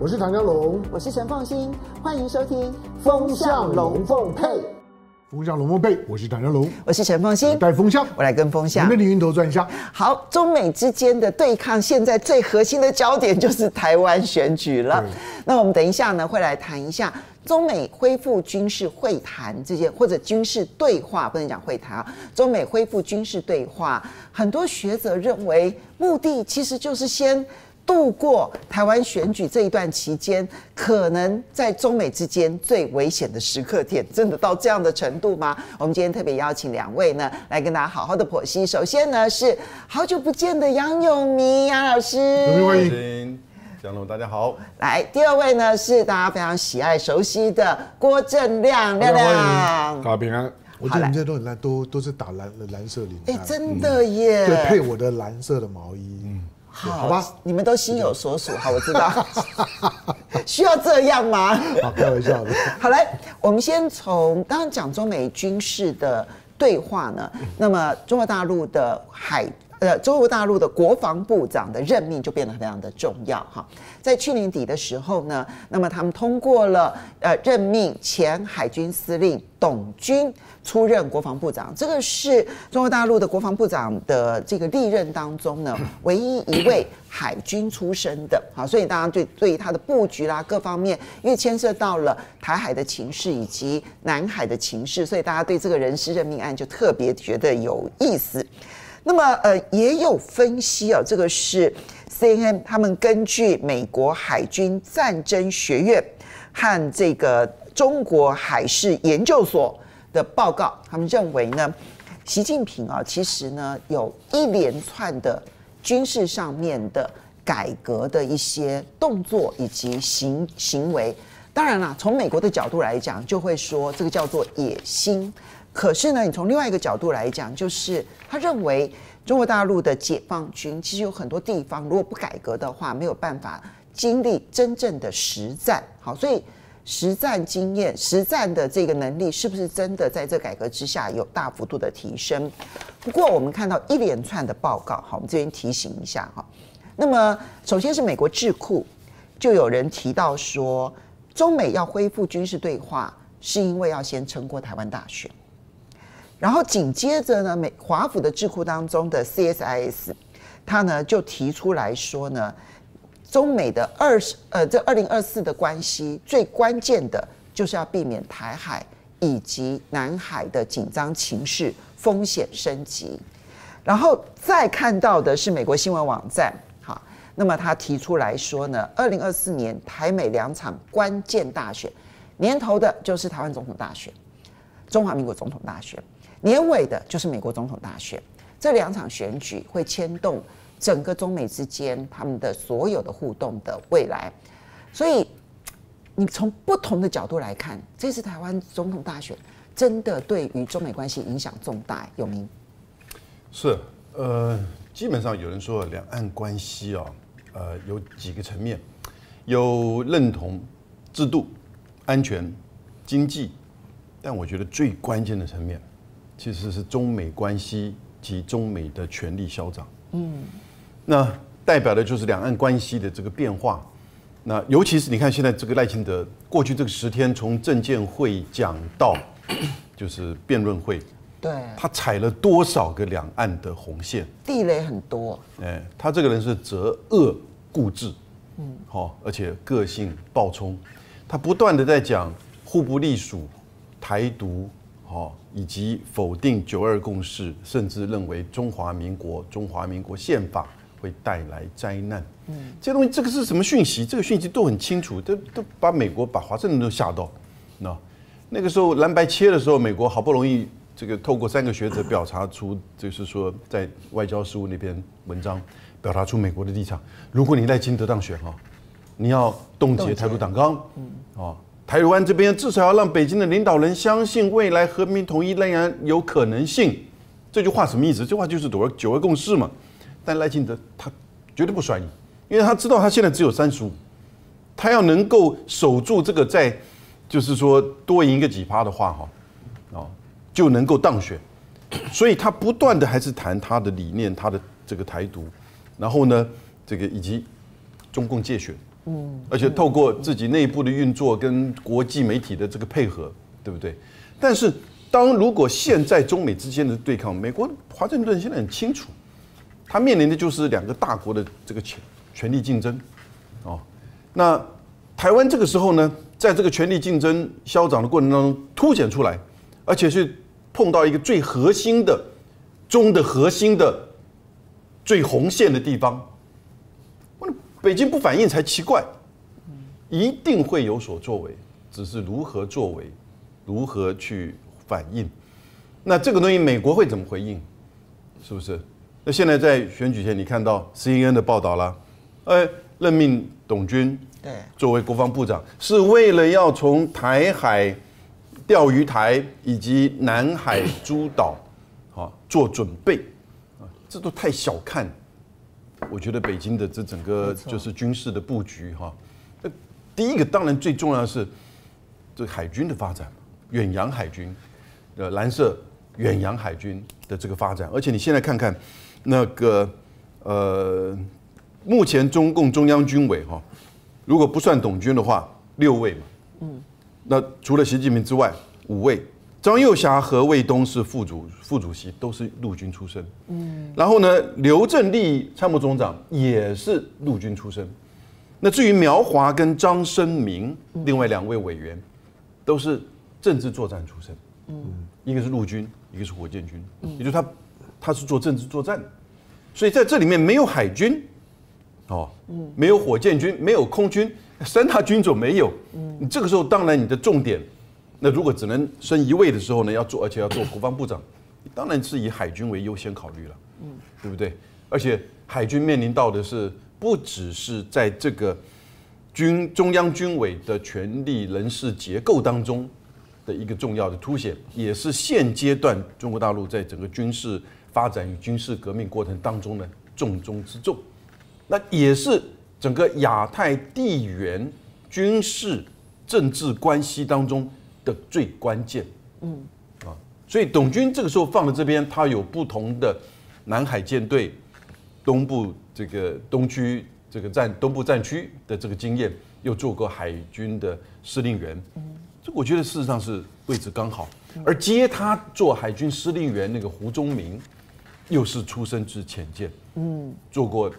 我是唐江龙，我是陈凤馨，欢迎收听《风向龙凤配》。风向龙凤配，我是唐江龙，我是陈凤馨，带风向，我来跟风向，我们的云头转向。好，中美之间的对抗，现在最核心的焦点就是台湾选举了。那我们等一下呢，会来谈一下中美恢复军事会谈这些，或者军事对话，不能讲会谈啊。中美恢复军事对话，很多学者认为，目的其实就是先。度过台湾选举这一段期间，可能在中美之间最危险的时刻点，真的到这样的程度吗？我们今天特别邀请两位呢，来跟大家好好的剖析。首先呢，是好久不见的杨永明杨老师，欢迎，江龙大家好。来，第二位呢是大家非常喜爱熟悉的郭正亮亮亮，大家平安。我觉得你们这都很蓝，都都是打蓝蓝色领带，哎，真的耶，对，配我的蓝色的毛衣，嗯。好，好吧，你们都心有所属。好，我知道，需要这样吗？好，开玩笑的。好，来，我们先从刚刚讲中美军事的对话呢，那么中国大陆的海。呃，中国大陆的国防部长的任命就变得非常的重要哈。在去年底的时候呢，那么他们通过了呃任命前海军司令董军出任国防部长，这个是中国大陆的国防部长的这个历任当中呢唯一一位海军出身的。好，所以大家对对于他的布局啦各方面，因为牵涉到了台海的情势以及南海的情势，所以大家对这个人事任命案就特别觉得有意思。那么，呃，也有分析啊，这个是 CNN 他们根据美国海军战争学院和这个中国海事研究所的报告，他们认为呢，习近平啊，其实呢有一连串的军事上面的改革的一些动作以及行行为。当然了，从美国的角度来讲，就会说这个叫做野心。可是呢，你从另外一个角度来讲，就是他认为中国大陆的解放军其实有很多地方，如果不改革的话，没有办法经历真正的实战。好，所以实战经验、实战的这个能力，是不是真的在这改革之下有大幅度的提升？不过我们看到一连串的报告，好，我们这边提醒一下哈。那么首先是美国智库，就有人提到说，中美要恢复军事对话，是因为要先撑过台湾大选。然后紧接着呢，美华府的智库当中的 CSIS，他呢就提出来说呢，中美的二十呃这二零二四的关系最关键的就是要避免台海以及南海的紧张情势风险升级。然后再看到的是美国新闻网站，那么他提出来说呢，二零二四年台美两场关键大选，年头的就是台湾总统大选，中华民国总统大选。年尾的就是美国总统大选，这两场选举会牵动整个中美之间他们的所有的互动的未来，所以你从不同的角度来看，这次台湾总统大选真的对于中美关系影响重大。有名是呃，基本上有人说两岸关系啊，呃，有几个层面，有认同制度、安全、经济，但我觉得最关键的层面。其实是中美关系及中美的权力消长，嗯，那代表的就是两岸关系的这个变化。那尤其是你看现在这个赖清德过去这个十天，从证监会讲到 就是辩论会，对，他踩了多少个两岸的红线，地雷很多。哎，他这个人是择恶固执，嗯，好，而且个性暴冲，他不断的在讲互不隶属、台独。好，以及否定九二共识，甚至认为中华民国中华民国宪法会带来灾难。嗯，这些东西，这个是什么讯息？这个讯息都很清楚，都都把美国、把华盛顿都吓到。那那个时候蓝白切的时候，美国好不容易这个透过三个学者表查出，就是说在外交事务那篇文章表达出美国的立场。如果你赖清德当选哈，你要冻结台独党纲，嗯，啊。台湾这边至少要让北京的领导人相信未来和平统一仍然有可能性。这句话什么意思？这句话就是九二九二共识嘛。但赖清德他绝对不甩你，因为他知道他现在只有三十五，他要能够守住这个，在就是说多赢个几趴的话哈，哦就能够当选。所以他不断的还是谈他的理念，他的这个台独，然后呢这个以及中共借选。嗯，而且透过自己内部的运作跟国际媒体的这个配合，对不对？但是，当如果现在中美之间的对抗，美国华盛顿现在很清楚，他面临的就是两个大国的这个权权力竞争，哦，那台湾这个时候呢，在这个权力竞争消长的过程当中凸显出来，而且是碰到一个最核心的中的核心的最红线的地方，北京不反应才奇怪，一定会有所作为，只是如何作为，如何去反应，那这个东西美国会怎么回应？是不是？那现在在选举前，你看到 CNN 的报道了，呃，任命董军对。作为国防部长，是为了要从台海、钓鱼台以及南海诸岛啊做准备。啊，这都太小看，我觉得北京的这整个就是军事的布局哈。那第一个当然最重要的是这海军的发展。远洋海军，呃，蓝色远洋海军的这个发展，而且你现在看看，那个呃，目前中共中央军委哈，如果不算董军的话，六位嘛，嗯，那除了习近平之外，五位，张幼侠和卫东是副主副主席，都是陆军出身，嗯，然后呢，刘振立参谋总长也是陆军出身，那至于苗华跟张生明另外两位委员，都是。政治作战出身，嗯，一个是陆军，一个是火箭军，嗯，也就是他，他是做政治作战的，所以在这里面没有海军，哦，嗯，没有火箭军，没有空军，三大军种没有，嗯，你这个时候当然你的重点，那如果只能升一位的时候呢，要做而且要做国防部长，当然是以海军为优先考虑了，嗯，对不对？而且海军面临到的是不只是在这个军中央军委的权力人事结构当中。的一个重要的凸显，也是现阶段中国大陆在整个军事发展与军事革命过程当中的重中之重，那也是整个亚太地缘军事政治关系当中的最关键。嗯，啊，所以董军这个时候放在这边，他有不同的南海舰队东部这个东区这个战东部战区的这个经验，又做过海军的司令员。这我觉得事实上是位置刚好，而接他做海军司令员那个胡宗明，又是出身自潜舰，嗯，做过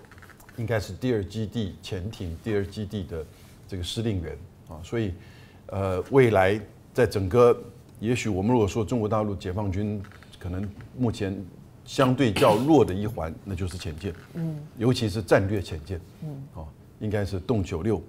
应该是第二基地潜艇第二基地的这个司令员。啊，所以呃，未来在整个，也许我们如果说中国大陆解放军可能目前相对较弱的一环，那就是潜舰，嗯，尤其是战略潜舰，嗯，哦，应该是动九六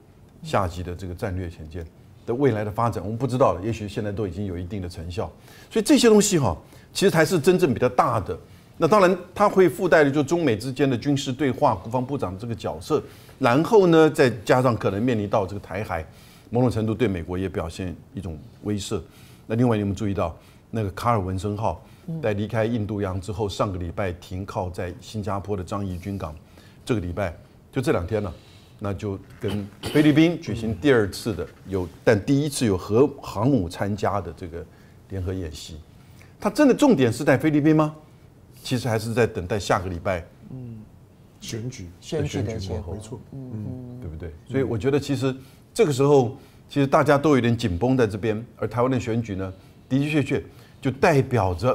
下级的这个战略潜舰。的未来的发展，我们不知道了。也许现在都已经有一定的成效，所以这些东西哈，其实才是真正比较大的。那当然，它会附带的就中美之间的军事对话，国防部长这个角色，然后呢，再加上可能面临到这个台海，某种程度对美国也表现一种威慑。那另外，你们注意到那个卡尔文森号在离开印度洋之后，上个礼拜停靠在新加坡的樟宜军港，这个礼拜就这两天了。那就跟菲律宾举行第二次的有，但第一次有核航母参加的这个联合演习，它真的重点是在菲律宾吗？其实还是在等待下个礼拜，嗯，选举选举的结果，没错，嗯，对不对？所以我觉得其实这个时候，其实大家都有点紧绷在这边，而台湾的选举呢，的的确确就代表着，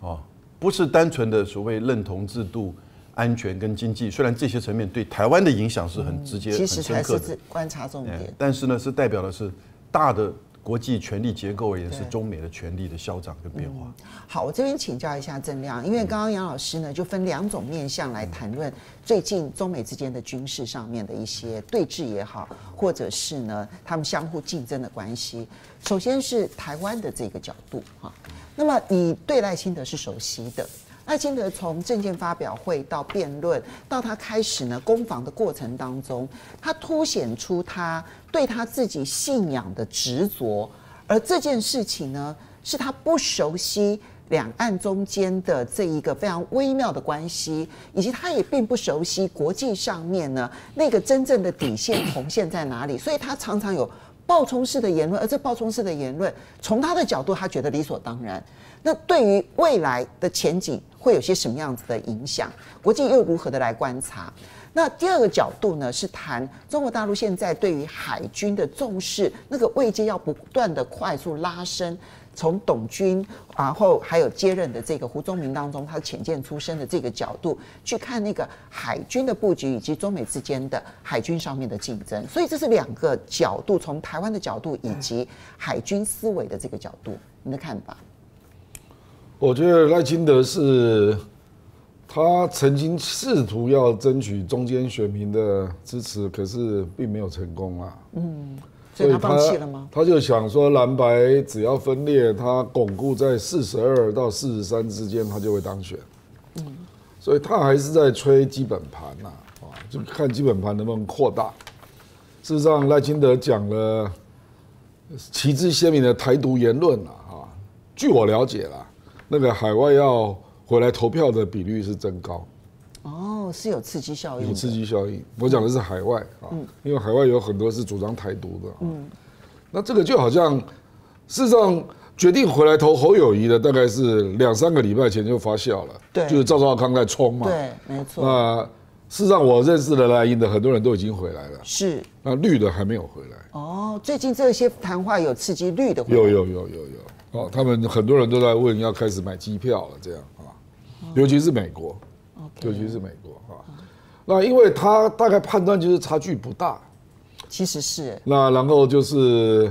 啊，不是单纯的所谓认同制度。安全跟经济，虽然这些层面对台湾的影响是很直接、很深刻的，其实才是观察重点。但是呢，是代表的是大的国际权力结构而言，是中美的权力的消长跟变化。嗯、好，我这边请教一下郑亮，因为刚刚杨老师呢就分两种面向来谈论最近中美之间的军事上面的一些对峙也好，或者是呢他们相互竞争的关系。首先是台湾的这个角度哈，那么你对赖清德是熟悉的。赖清德从政见发表会到辩论，到他开始呢攻防的过程当中，他凸显出他对他自己信仰的执着，而这件事情呢，是他不熟悉两岸中间的这一个非常微妙的关系，以及他也并不熟悉国际上面呢那个真正的底线红线在哪里，所以他常常有爆冲式的言论，而这爆冲式的言论，从他的角度，他觉得理所当然。那对于未来的前景会有些什么样子的影响？国际又如何的来观察？那第二个角度呢，是谈中国大陆现在对于海军的重视，那个位阶要不断的快速拉升。从董军，然后还有接任的这个胡宗明当中，他潜舰出身的这个角度去看那个海军的布局，以及中美之间的海军上面的竞争，所以这是两个角度，从台湾的角度以及海军思维的这个角度，你的看法？我觉得赖清德是，他曾经试图要争取中间选民的支持，可是并没有成功啊。嗯。所以他放弃了吗？他就想说蓝白只要分裂，他巩固在四十二到四十三之间，他就会当选。嗯，所以他还是在吹基本盘呐，啊，就看基本盘能不能扩大。事实上，赖清德讲了旗帜鲜明的台独言论了啊。据我了解啦，那个海外要回来投票的比率是增高。哦，是有刺激效应。有刺激效应，我讲的是海外啊，嗯、因为海外有很多是主张台独的。嗯，那这个就好像，事实上决定回来投侯友谊的，大概是两三个礼拜前就发酵了。对，就是赵少康在冲嘛。对，没错。那事实上我认识的赖英的很多人都已经回来了。是。那绿的还没有回来。哦，最近这些谈话有刺激绿的回来。有有有有有。哦，他们很多人都在问要开始买机票了，这样啊，尤其是美国。尤其是美国啊，那因为他大概判断就是差距不大，其实是。那然后就是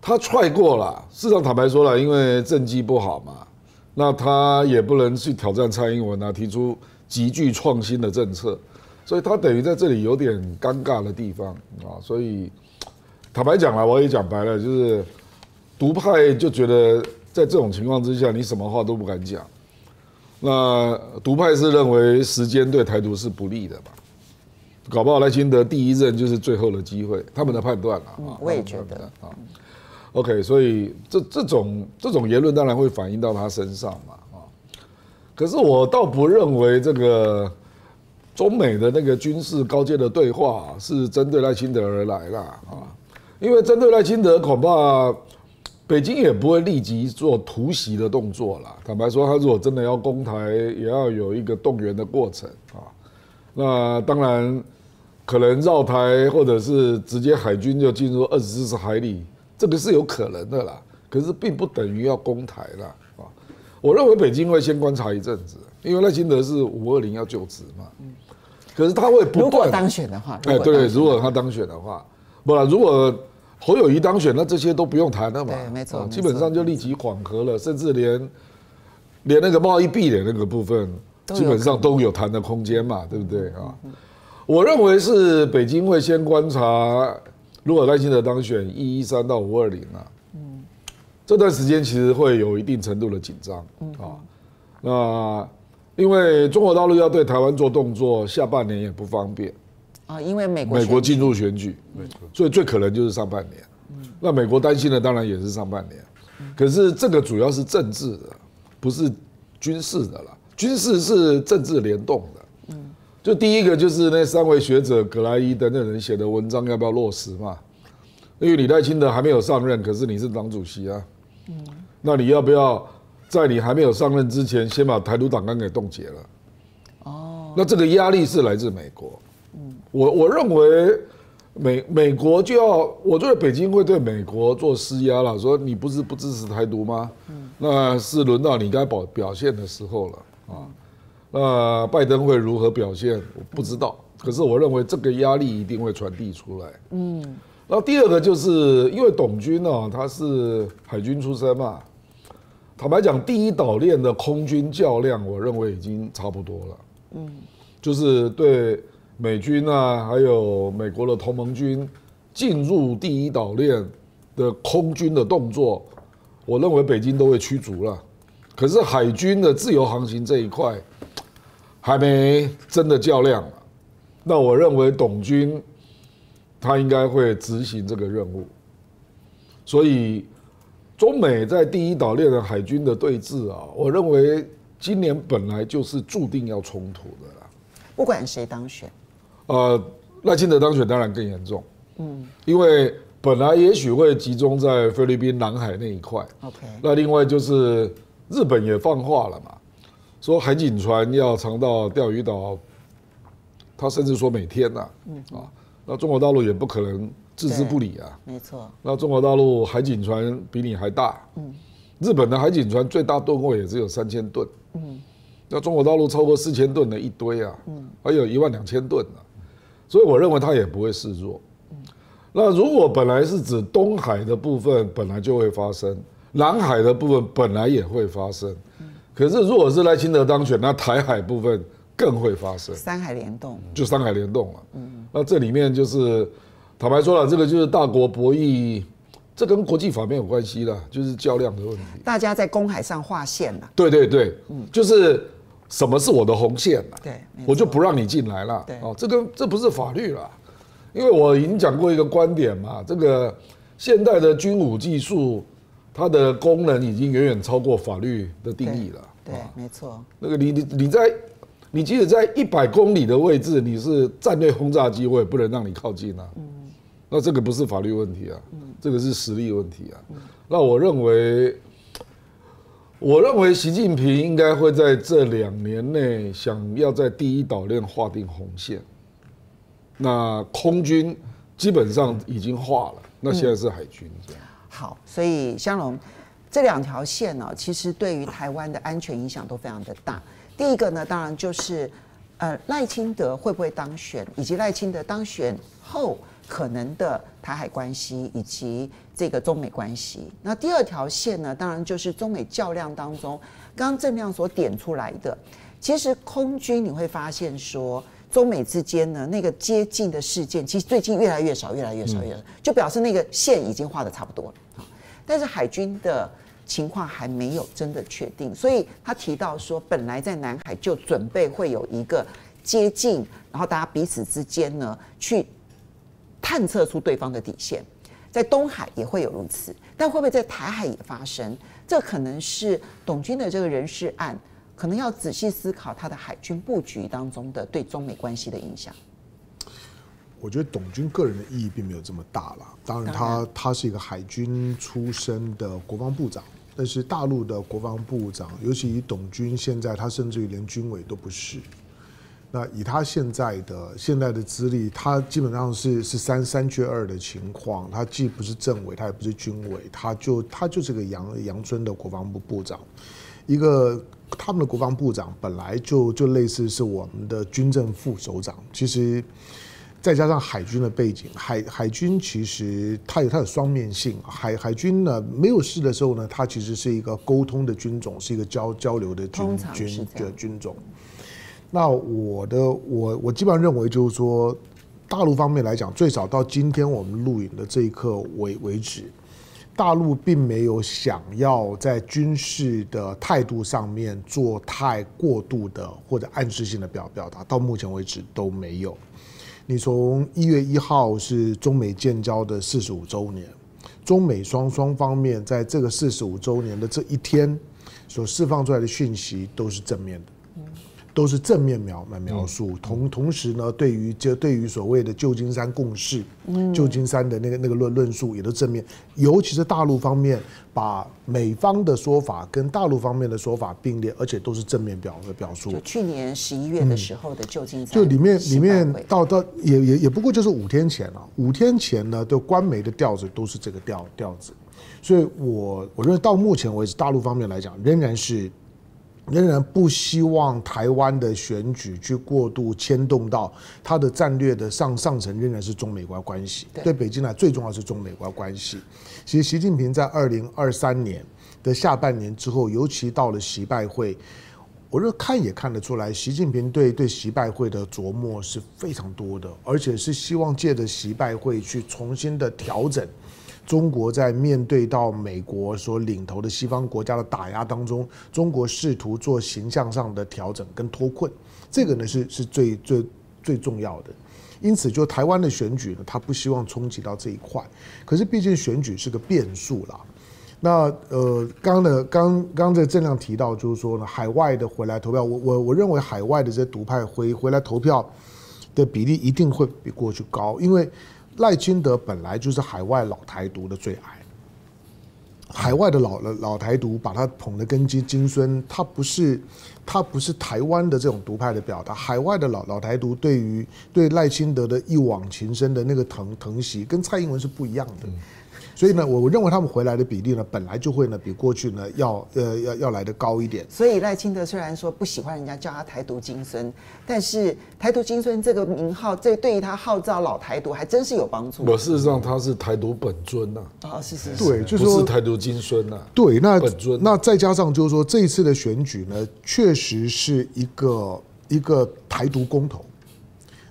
他踹过了，市场坦白说了，因为政绩不好嘛，那他也不能去挑战蔡英文啊，提出极具创新的政策，所以他等于在这里有点尴尬的地方啊。所以坦白讲了，我也讲白了，就是独派就觉得在这种情况之下，你什么话都不敢讲。那独派是认为时间对台独是不利的吧？搞不好赖清德第一任就是最后的机会，他们的判断啊。嗯，我也觉得啊。OK，所以这这种这种言论当然会反映到他身上嘛啊。可是我倒不认为这个中美的那个军事高阶的对话是针对赖清德而来啦啊，因为针对赖清德恐怕。北京也不会立即做突袭的动作啦。坦白说，他如果真的要攻台，也要有一个动员的过程啊。那当然，可能绕台或者是直接海军就进入二十四海里，这个是有可能的啦。可是并不等于要攻台啦啊。我认为北京会先观察一阵子，因为赖清德是五二零要就职嘛。可是他会不断，如果当选的话，哎，对，如果他当选的话，不然如果。侯友谊当选，那这些都不用谈了嘛？对，没错，基本上就立即缓和了，甚至连连那个贸易壁垒那个部分，基本上都有谈的空间嘛，对不对啊？我认为是北京会先观察，如果赖清德当选一一三到五二零啊，嗯，这段时间其实会有一定程度的紧张啊。那因为中国大陆要对台湾做动作，下半年也不方便。啊，因为美国美国进入选举，所以最可能就是上半年。那美国担心的当然也是上半年，可是这个主要是政治的，不是军事的了。军事是政治联动的。嗯就第一个就是那三位学者葛莱伊等等人写的文章要不要落实嘛？因为李代清德还没有上任，可是你是党主席啊。那你要不要在你还没有上任之前，先把台独党纲给冻结了？哦。那这个压力是来自美国。我我认为美美国就要，我觉得北京会对美国做施压了，说你不是不支持台独吗？嗯那是轮到你该表表现的时候了啊。那拜登会如何表现，我不知道。可是我认为这个压力一定会传递出来。嗯。然后第二个就是因为董军呢，他是海军出身嘛，坦白讲，第一岛链的空军较量，我认为已经差不多了。嗯。就是对。美军啊，还有美国的同盟军进入第一岛链的空军的动作，我认为北京都会驱逐了。可是海军的自由航行这一块还没真的较量。那我认为董军他应该会执行这个任务。所以中美在第一岛链的海军的对峙啊，我认为今年本来就是注定要冲突的啦。不管谁当选。呃，赖清德当选当然更严重，嗯，因为本来也许会集中在菲律宾南海那一块，OK，那另外就是日本也放话了嘛，说海警船要常到钓鱼岛他甚至说每天呐，啊，那中国大陆也不可能置之不理啊。没错。那中国大陆海警船比你还大，嗯，日本的海警船最大吨位也只有三千吨，嗯，那中国大陆超过四千吨的一堆啊，嗯，还有一万两千吨呢，所以我认为他也不会示弱。那如果本来是指东海的部分，本来就会发生，南海的部分本来也会发生，可是如果是赖清德当选，那台海部分更会发生，三海联动，就三海联动了。嗯，那这里面就是坦白说了，这个就是大国博弈，这跟国际法没有关系啦，就是较量的问题。大家在公海上划线了。对对对，嗯，就是什么是我的红线了？对，我就不让你进来了。对，哦，这个这不是法律了。因为我已经讲过一个观点嘛，这个现代的军武技术，它的功能已经远远超过法律的定义了。对，对，没错。那个你你你在你即使在一百公里的位置，你是战略轰炸机，我也不能让你靠近啊。嗯。那这个不是法律问题啊，这个是实力问题啊。那我认为，我认为习近平应该会在这两年内想要在第一岛链划定红线。那空军基本上已经画了，那现在是海军这样。好，所以香龙这两条线呢，其实对于台湾的安全影响都非常的大。第一个呢，当然就是呃赖清德会不会当选，以及赖清德当选后可能的台海关系以及这个中美关系。那第二条线呢，当然就是中美较量当中，刚刚正亮所点出来的，其实空军你会发现说。中美之间呢，那个接近的事件，其实最近越来越少，越来越少，越来越少，就表示那个线已经画的差不多了。但是海军的情况还没有真的确定，所以他提到说，本来在南海就准备会有一个接近，然后大家彼此之间呢去探测出对方的底线，在东海也会有如此，但会不会在台海也发生？这可能是董军的这个人事案。可能要仔细思考他的海军布局当中的对中美关系的影响。我觉得董军个人的意义并没有这么大了。当然，他他是一个海军出身的国防部长，但是大陆的国防部长，尤其以董军现在，他甚至于连军委都不是。那以他现在的现在的资历，他基本上是是三三缺二的情况。他既不是政委，他也不是军委，他就他就是个杨杨春的国防部部长，一个。他们的国防部长本来就就类似是我们的军政副首长，其实再加上海军的背景，海海军其实它有它的双面性。海海军呢，没有事的时候呢，它其实是一个沟通的军种，是一个交交流的军军的军种。那我的我我基本上认为就是说，大陆方面来讲，最少到今天我们录影的这一刻为为止。大陆并没有想要在军事的态度上面做太过度的或者暗示性的表表达，到目前为止都没有。你从一月一号是中美建交的四十五周年，中美双双方面在这个四十五周年的这一天所释放出来的讯息都是正面的。都是正面描描述，同同时呢，对于就对于所谓的旧金山共识，旧金山的那个那个论论述也都正面，尤其是大陆方面把美方的说法跟大陆方面的说法并列，而且都是正面表的表述。就去年十一月的时候的旧金山，就里面里面到到也也也不过就是五天前了，五天前呢，的官媒的调子都是这个调调子，所以我我认为到目前为止，大陆方面来讲仍然是。仍然不希望台湾的选举去过度牵动到他的战略的上上层，仍然是中美关关系。对北京来最重要是中美关关系。其实习近平在二零二三年的下半年之后，尤其到了习拜会，我这看也看得出来，习近平对对习拜会的琢磨是非常多的，而且是希望借着习拜会去重新的调整。中国在面对到美国所领头的西方国家的打压当中，中国试图做形象上的调整跟脱困，这个呢是是最最最重要的。因此，就台湾的选举呢，他不希望冲击到这一块。可是，毕竟选举是个变数啦。那呃，刚刚的刚刚刚这个正亮提到，就是说呢，海外的回来投票，我我我认为海外的这些独派回回来投票的比例一定会比过去高，因为。赖清德本来就是海外老台独的最爱，海外的老老台独把他捧得跟金金孙，他不是他不是台湾的这种独派的表达。海外的老老台独对于对赖清德的一往情深的那个疼疼惜，跟蔡英文是不一样的。嗯所以呢，我我认为他们回来的比例呢，本来就会呢比过去呢要呃要要来的高一点。所以赖清德虽然说不喜欢人家叫他台独金孙，但是台独金孙这个名号，这对于他号召老台独还真是有帮助。我事实上他是台独本尊呐。哦，是是是。对，就是说不是台独金孙呐。对，那本尊。那再加上就是说这一次的选举呢，确实是一个一个台独公投。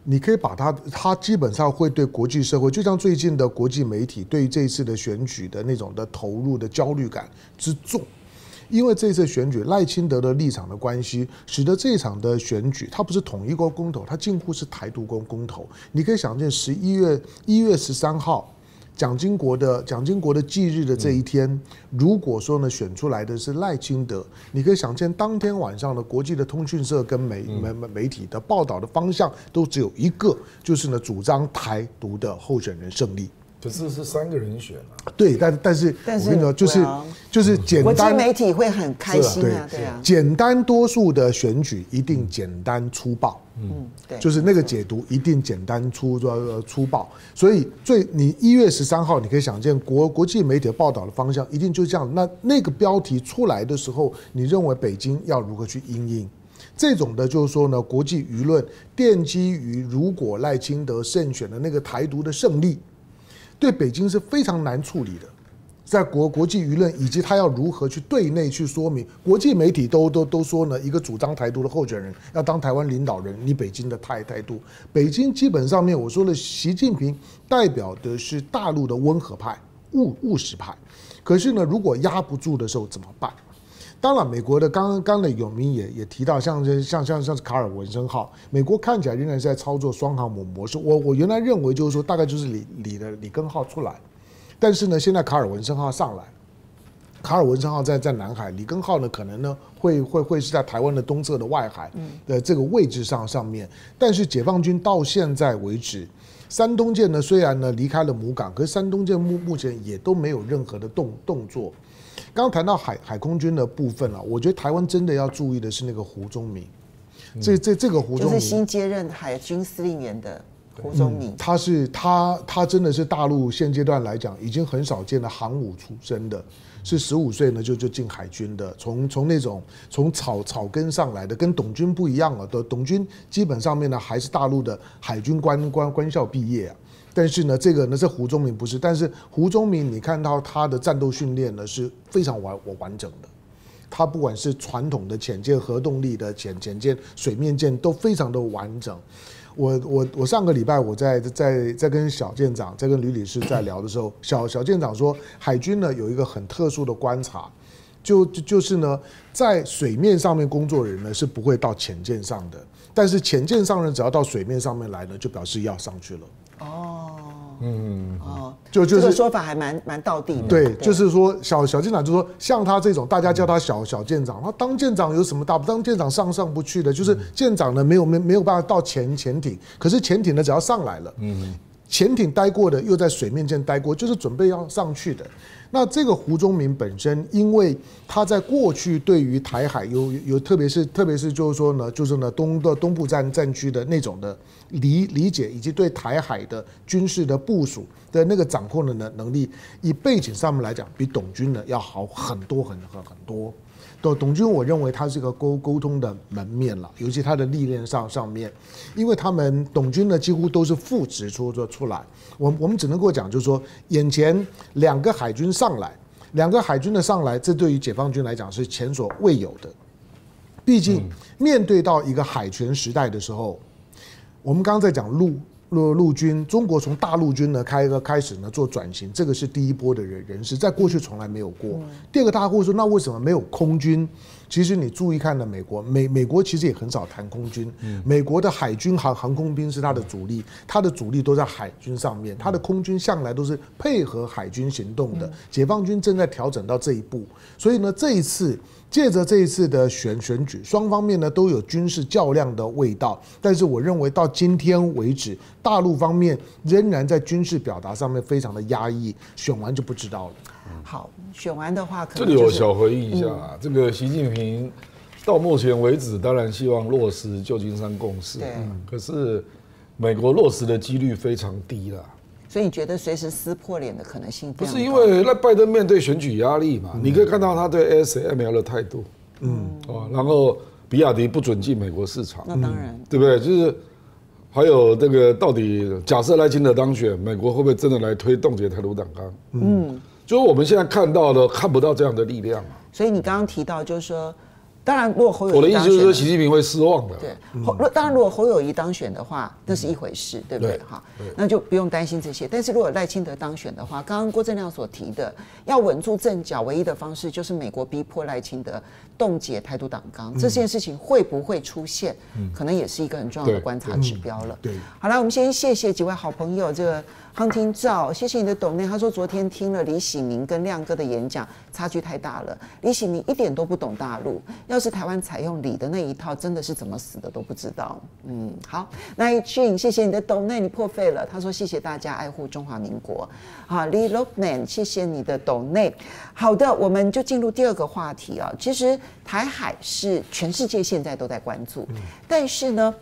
你可以把它，它基本上会对国际社会，就像最近的国际媒体对这一次的选举的那种的投入的焦虑感之重，因为这次选举赖清德的立场的关系，使得这场的选举它不是统一国公投，它近乎是台独公公投。你可以想见十一月一月十三号。蒋经国的蒋经国的忌日的这一天，如果说呢选出来的是赖清德，你可以想见当天晚上的国际的通讯社跟媒媒媒体的报道的方向都只有一个，就是呢主张台独的候选人胜利。可是是三个人选啊。对，但但是我跟你说，就是就是简单，国际媒体会很开心啊，对啊，简单多数的选举一定简单粗暴。嗯，对，就是那个解读一定简单粗粗暴，所以最你一月十三号，你可以想见国国际媒体报道的方向一定就这样。那那个标题出来的时候，你认为北京要如何去因应？这种的，就是说呢，国际舆论奠基于如果赖清德胜选的那个台独的胜利，对北京是非常难处理的。在国国际舆论以及他要如何去对内去说明，国际媒体都都都说呢，一个主张台独的候选人要当台湾领导人，你北京的态态度，北京基本上面我说了，习近平代表的是大陆的温和派、务务实派，可是呢，如果压不住的时候怎么办？当然，美国的刚刚的有明也也提到像，像像像像是卡尔文森号，美国看起来仍然是在操作双航母模式。我我原来认为就是说，大概就是里里的里根号出来。但是呢，现在卡尔文森号上来，卡尔文森号在在南海，里根号呢可能呢会会会是在台湾的东侧的外海的这个位置上上面。但是解放军到现在为止，山东舰呢虽然呢离开了母港，可是山东舰目目前也都没有任何的动动作。刚刚谈到海海空军的部分了，我觉得台湾真的要注意的是那个胡宗明，这这这个胡宗明就是新接任海军司令员的。胡宗明，嗯、他是他他真的是大陆现阶段来讲已经很少见的航母出身的，是十五岁呢就就进海军的，从从那种从草草根上来的，跟董军不一样啊。的董军基本上面呢还是大陆的海军官官官校毕业啊，但是呢这个呢这胡宗明不是，但是胡宗明你看到他的战斗训练呢是非常完我完整的，他不管是传统的潜舰、核动力的潜潜舰、水面舰都非常的完整。我我我上个礼拜我在在在跟小舰长在跟吕理事在聊的时候，小小舰长说，海军呢有一个很特殊的观察，就就就是呢，在水面上面工作人呢是不会到潜舰上的，但是潜舰上人只要到水面上面来呢，就表示要上去了。哦。嗯哦，就就是、这个说法还蛮蛮道地的。对，对就是说小小舰长就说，像他这种，大家叫他小小舰长，他当舰长有什么大不？当舰长上上不去的，就是舰长呢没有没没有办法到潜潜艇，可是潜艇呢只要上来了，嗯，潜艇待过的又在水面舰待过，就是准备要上去的。那这个胡宗明本身，因为他在过去对于台海有有，特别是特别是就是说呢，就是呢东的东部战战区的那种的理理解，以及对台海的军事的部署的那个掌控的能能力，以背景上面来讲，比董军呢要好很多很很很多。董董军，我认为他是个沟沟通的门面了，尤其他的历练上上面，因为他们董军呢几乎都是副职出出出来。我我们只能够讲，就是说，眼前两个海军上来，两个海军的上来，这对于解放军来讲是前所未有的。毕竟面对到一个海权时代的时候，我们刚刚在讲陆陆陆军，中国从大陆军呢开个开始呢做转型，这个是第一波的人人士，在过去从来没有过。第二个大家会说，那为什么没有空军？其实你注意看呢，美国美美国其实也很少谈空军。美国的海军航航空兵是它的主力，它的主力都在海军上面，它的空军向来都是配合海军行动的。解放军正在调整到这一步，所以呢，这一次借着这一次的选选举，双方面呢都有军事较量的味道。但是我认为到今天为止，大陆方面仍然在军事表达上面非常的压抑，选完就不知道了。好，选完的话可这能、就是、里我小回应一下啊，嗯、这个习近平到目前为止，当然希望落实旧金山共识，对嗯，可是美国落实的几率非常低了。所以你觉得随时撕破脸的可能性？不是因为那拜登面对选举压力嘛？嗯、你可以看到他对 ASML 的态度，嗯，哦，然后比亚迪不准进美国市场，那当然，对不对？就是还有这个到底假设赖清德当选，美国会不会真的来推冻结台独党纲？嗯，就是我们现在看到的看不到这样的力量嘛。所以你刚刚提到就是说。当然，如果侯友宜，我的意思就是说，习近平会失望的。对，侯当然，如果侯友宜当选的话，那是一回事，对不对？哈，那就不用担心这些。但是如果赖清德当选的话，刚刚郭正亮所提的，要稳住阵脚，唯一的方式就是美国逼迫赖清德冻结台独党纲，这件事情会不会出现，可能也是一个很重要的观察指标了。对，好了，我们先谢谢几位好朋友，这个。康廷照，谢谢你的懂内。他说昨天听了李喜明跟亮哥的演讲，差距太大了。李喜明一点都不懂大陆，要是台湾采用李的那一套，真的是怎么死的都不知道。嗯，好，那一俊，谢谢你的懂内，你破费了。他说谢谢大家爱护中华民国。好，Lee Lockman，谢谢你的懂内。好的，我们就进入第二个话题啊。其实台海是全世界现在都在关注，但是呢，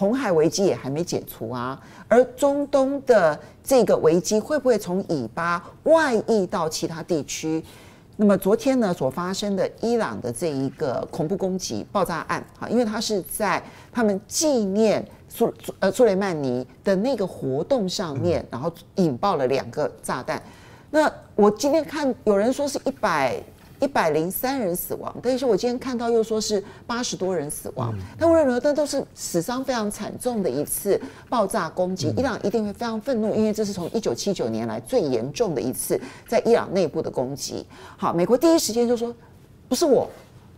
红海危机也还没解除啊。而中东的这个危机会不会从以巴外溢到其他地区？那么昨天呢所发生的伊朗的这一个恐怖攻击爆炸案，哈，因为它是在他们纪念苏呃苏雷曼尼的那个活动上面，然后引爆了两个炸弹。那我今天看有人说是一百。一百零三人死亡，但是我今天看到又说是八十多人死亡。但无论如何，这都是死伤非常惨重的一次爆炸攻击。伊朗一定会非常愤怒，因为这是从一九七九年来最严重的一次在伊朗内部的攻击。好，美国第一时间就说不是我，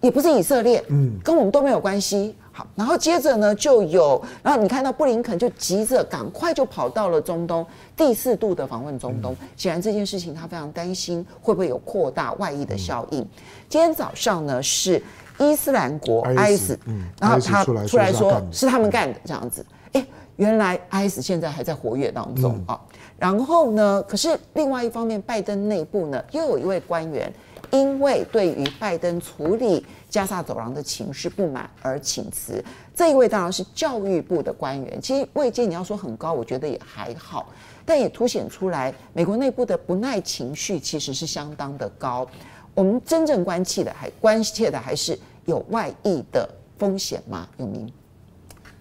也不是以色列，嗯，跟我们都没有关系。好，然后接着呢，就有，然后你看到布林肯就急着赶快就跑到了中东，第四度的访问中东。显然这件事情他非常担心会不会有扩大外溢的效应。今天早上呢是伊斯兰国 IS，然后他出来说是他们干的这样子。哎，原来 IS 现在还在活跃当中啊。然后呢，可是另外一方面，拜登内部呢又有一位官员。因为对于拜登处理加萨走廊的情势不满而请辞，这一位当然是教育部的官员。其实位阶你要说很高，我觉得也还好，但也凸显出来美国内部的不耐情绪其实是相当的高。我们真正关切的还关切的还是有外溢的风险吗？永明，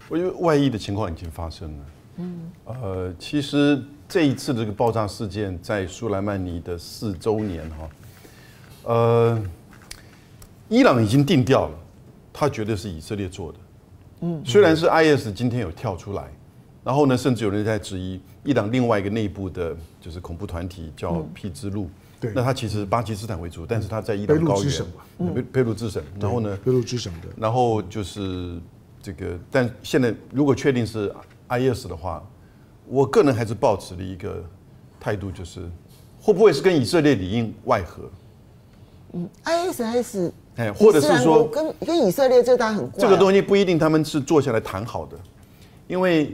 我觉得外溢的情况已经发生了。嗯，呃，其实这一次这个爆炸事件在苏莱曼尼的四周年哈。呃，伊朗已经定调了，他绝对是以色列做的。嗯，虽然是 IS 今天有跳出来，然后呢，甚至有人在质疑伊朗另外一个内部的，就是恐怖团体叫匹之路。对，那他其实巴基斯坦为主，但是他在伊朗高原，贝贝鲁之省。然后呢，贝鲁之省的。然后就是这个，但现在如果确定是 IS 的话，我个人还是抱持了一个态度，就是会不会是跟以色列里应外合？嗯，ISIS，哎，或者是说跟跟以色列这单很怪，这个东西不一定他们是坐下来谈好的，因为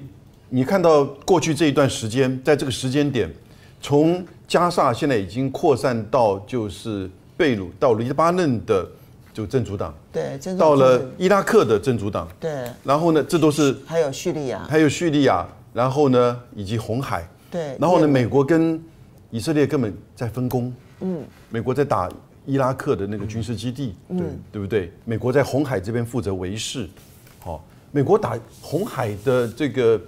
你看到过去这一段时间，在这个时间点，从加萨现在已经扩散到就是贝鲁到黎巴嫩的就真主党，对，到了伊拉克的真主党，对，然后呢，这都是还有叙利亚，还有叙利亚，然后呢，以及红海，对，然后呢，美国跟以色列根本在分工，嗯，美国在打。伊拉克的那个军事基地，对对不对？美国在红海这边负责维持，好，美国打红海的这个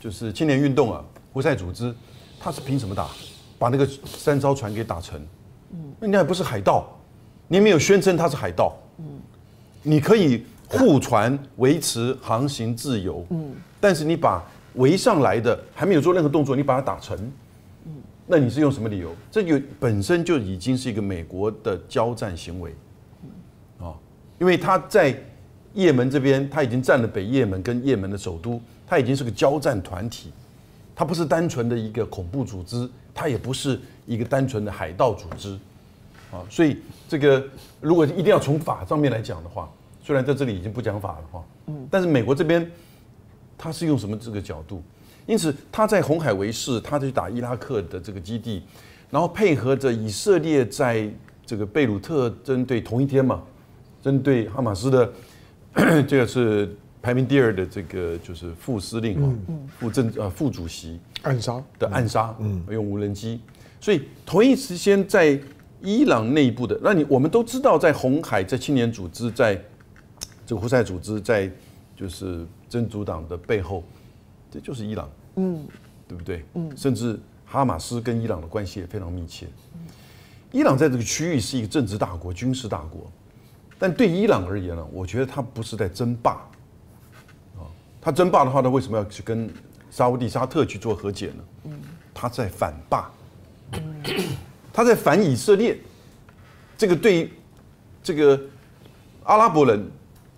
就是青年运动啊，胡塞组织，他是凭什么打？把那个三艘船给打沉？那你还不是海盗？你没有宣称他是海盗？嗯你可以护船维持航行自由，嗯但是你把围上来的还没有做任何动作，你把它打沉。那你是用什么理由？这就本身就已经是一个美国的交战行为，啊，因为他在也门这边，他已经占了北也门跟也门的首都，他已经是个交战团体，他不是单纯的一个恐怖组织，他也不是一个单纯的海盗组织，啊，所以这个如果一定要从法上面来讲的话，虽然在这里已经不讲法了哈，嗯，但是美国这边他是用什么这个角度？因此，他在红海维系，他去打伊拉克的这个基地，然后配合着以色列在这个贝鲁特针对同一天嘛，针对哈马斯的 这个是排名第二的这个就是副司令嘛，副政呃副主席暗杀的暗杀，嗯，用无人机，所以同一时间在伊朗内部的，那你我们都知道，在红海，在青年组织，在这个胡塞组织，在就是真主党的背后，这就是伊朗，嗯，对不对？嗯，甚至。哈马斯跟伊朗的关系也非常密切。伊朗在这个区域是一个政治大国、军事大国，但对伊朗而言呢，我觉得他不是在争霸。啊，他争霸的话，他为什么要去跟沙乌地、沙特去做和解呢？嗯他在反霸，他在反以色列。这个对这个阿拉伯人、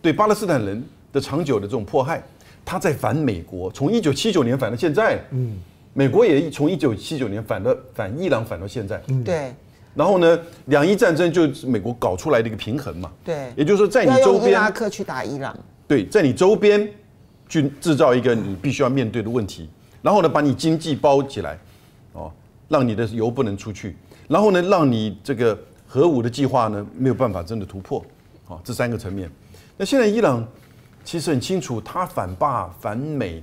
对巴勒斯坦人的长久的这种迫害，他在反美国，从一九七九年反到现在。嗯。美国也从一九七九年反到反伊朗反到现在，对。然后呢，两伊战争就是美国搞出来的一个平衡嘛，对。也就是说，在你周边，伊拉克去打伊朗，对，在你周边去制造一个你必须要面对的问题，然后呢，把你经济包起来，哦，让你的油不能出去，然后呢，让你这个核武的计划呢没有办法真的突破，哦，这三个层面。那现在伊朗其实很清楚，他反霸反美，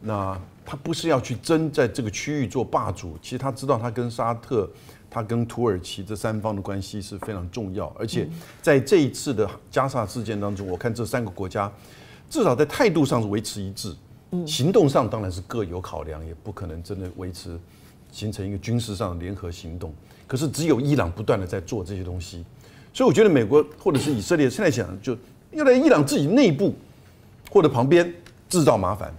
那。他不是要去争在这个区域做霸主，其实他知道他跟沙特、他跟土耳其这三方的关系是非常重要，而且在这一次的加沙事件当中，我看这三个国家至少在态度上是维持一致，行动上当然是各有考量，也不可能真的维持形成一个军事上的联合行动。可是只有伊朗不断的在做这些东西，所以我觉得美国或者是以色列现在想就要在伊朗自己内部或者旁边制造麻烦。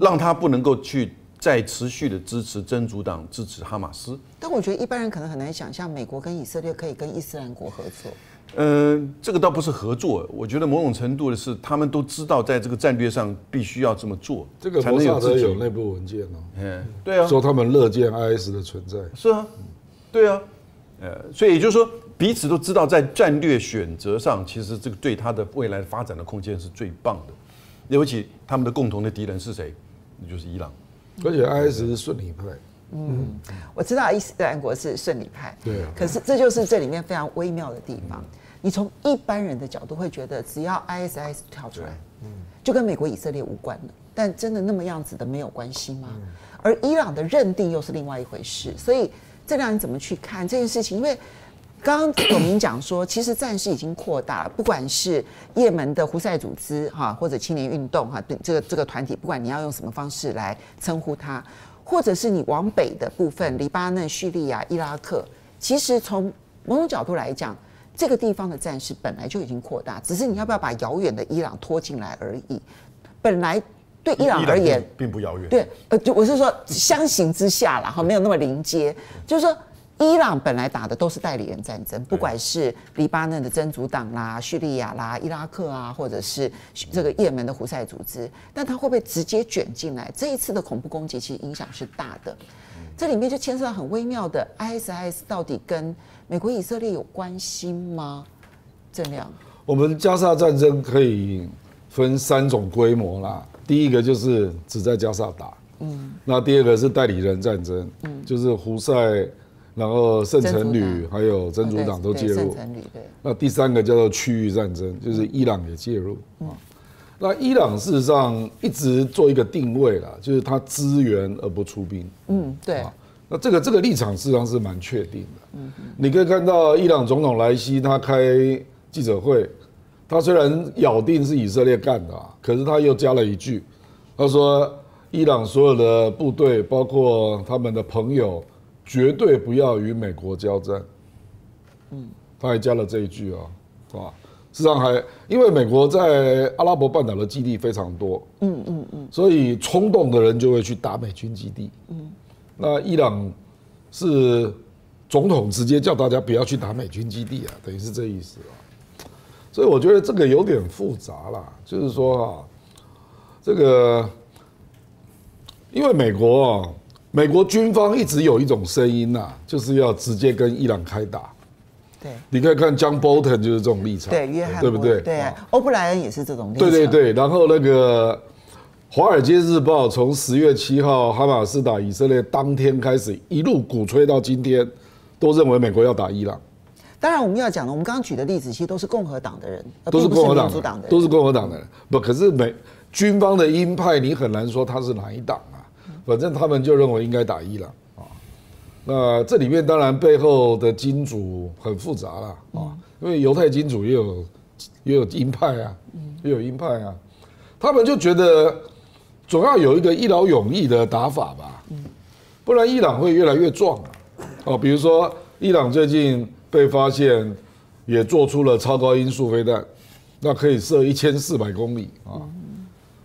让他不能够去再持续的支持真主党，支持哈马斯。但我觉得一般人可能很难想象，美国跟以色列可以跟伊斯兰国合作。嗯，这个倒不是合作，我觉得某种程度的是，他们都知道在这个战略上必须要这么做，这个才能有自己有内部文件哦。嗯，对啊，说他们乐见 IS 的存在。是啊，对啊，呃，所以也就是说，彼此都知道在战略选择上，其实这个对他的未来发展的空间是最棒的。尤其他们的共同的敌人是谁？那就是伊朗，而且 IS 是逊尼派。嗯，我知道伊斯兰国是逊尼派。对啊。可是这就是这里面非常微妙的地方。你从一般人的角度会觉得，只要 ISIS 跳出来，嗯，就跟美国以色列无关了。但真的那么样子的没有关系吗？而伊朗的认定又是另外一回事。所以这让你怎么去看这件事情？因为刚刚董明讲说，其实战事已经扩大了，不管是也门的胡塞组织哈，或者青年运动哈，这个这个团体，不管你要用什么方式来称呼它，或者是你往北的部分，黎巴嫩、叙利亚、伊拉克，其实从某种角度来讲，这个地方的战事本来就已经扩大，只是你要不要把遥远的伊朗拖进来而已。本来对伊朗而言并不遥远，对，呃，就我是说相形之下啦，哈，没有那么临接，就是说。伊朗本来打的都是代理人战争，不管是黎巴嫩的真主党啦、叙利亚啦、伊拉克啊，或者是这个也门的胡塞组织，但它会不会直接卷进来？这一次的恐怖攻击其实影响是大的，这里面就牵涉到很微妙的 ISIS 到底跟美国以色列有关系吗？郑亮，我们加沙战争可以分三种规模啦，第一个就是只在加沙打，嗯，那第二个是代理人战争，嗯，就是胡塞。然后圣城旅还有真主党都介入。那第三个叫做区域战争，就是伊朗也介入啊。那伊朗事实上一直做一个定位啦，就是他支援而不出兵。嗯，对。那这个这个立场事实上是蛮确定的。嗯。你可以看到伊朗总统莱西他开记者会，他虽然咬定是以色列干的，可是他又加了一句，他说伊朗所有的部队，包括他们的朋友。绝对不要与美国交战。嗯，他还加了这一句啊，是吧？事实上还因为美国在阿拉伯半岛的基地非常多，嗯嗯嗯，所以冲动的人就会去打美军基地。嗯，那伊朗是总统直接叫大家不要去打美军基地啊，等于是这意思啊。所以我觉得这个有点复杂啦，就是说啊，这个因为美国啊。美国军方一直有一种声音呐，就是要直接跟伊朗开打。对，你可以看 John Bolton 就是这种立场。对，约翰，对不对？对，欧布莱恩也是这种立场。对对对，然后那个华尔街日报从十月七号哈马斯打以色列当天开始，一路鼓吹到今天，都认为美国要打伊朗。当然，我们要讲的，我们刚刚举的例子，其实都是共和党的人，都是共和党的，都是共和党的人。不，可是美军方的鹰派，你很难说他是哪一党啊。反正他们就认为应该打伊朗啊。那这里面当然背后的金主很复杂了啊，因为犹太金主也有也有鹰派啊，也有鹰派啊，他们就觉得。总要有一个一劳永逸的打法吧，不然伊朗会越来越壮啊。哦，比如说伊朗最近被发现也做出了超高音速飞弹，那可以射一千四百公里啊。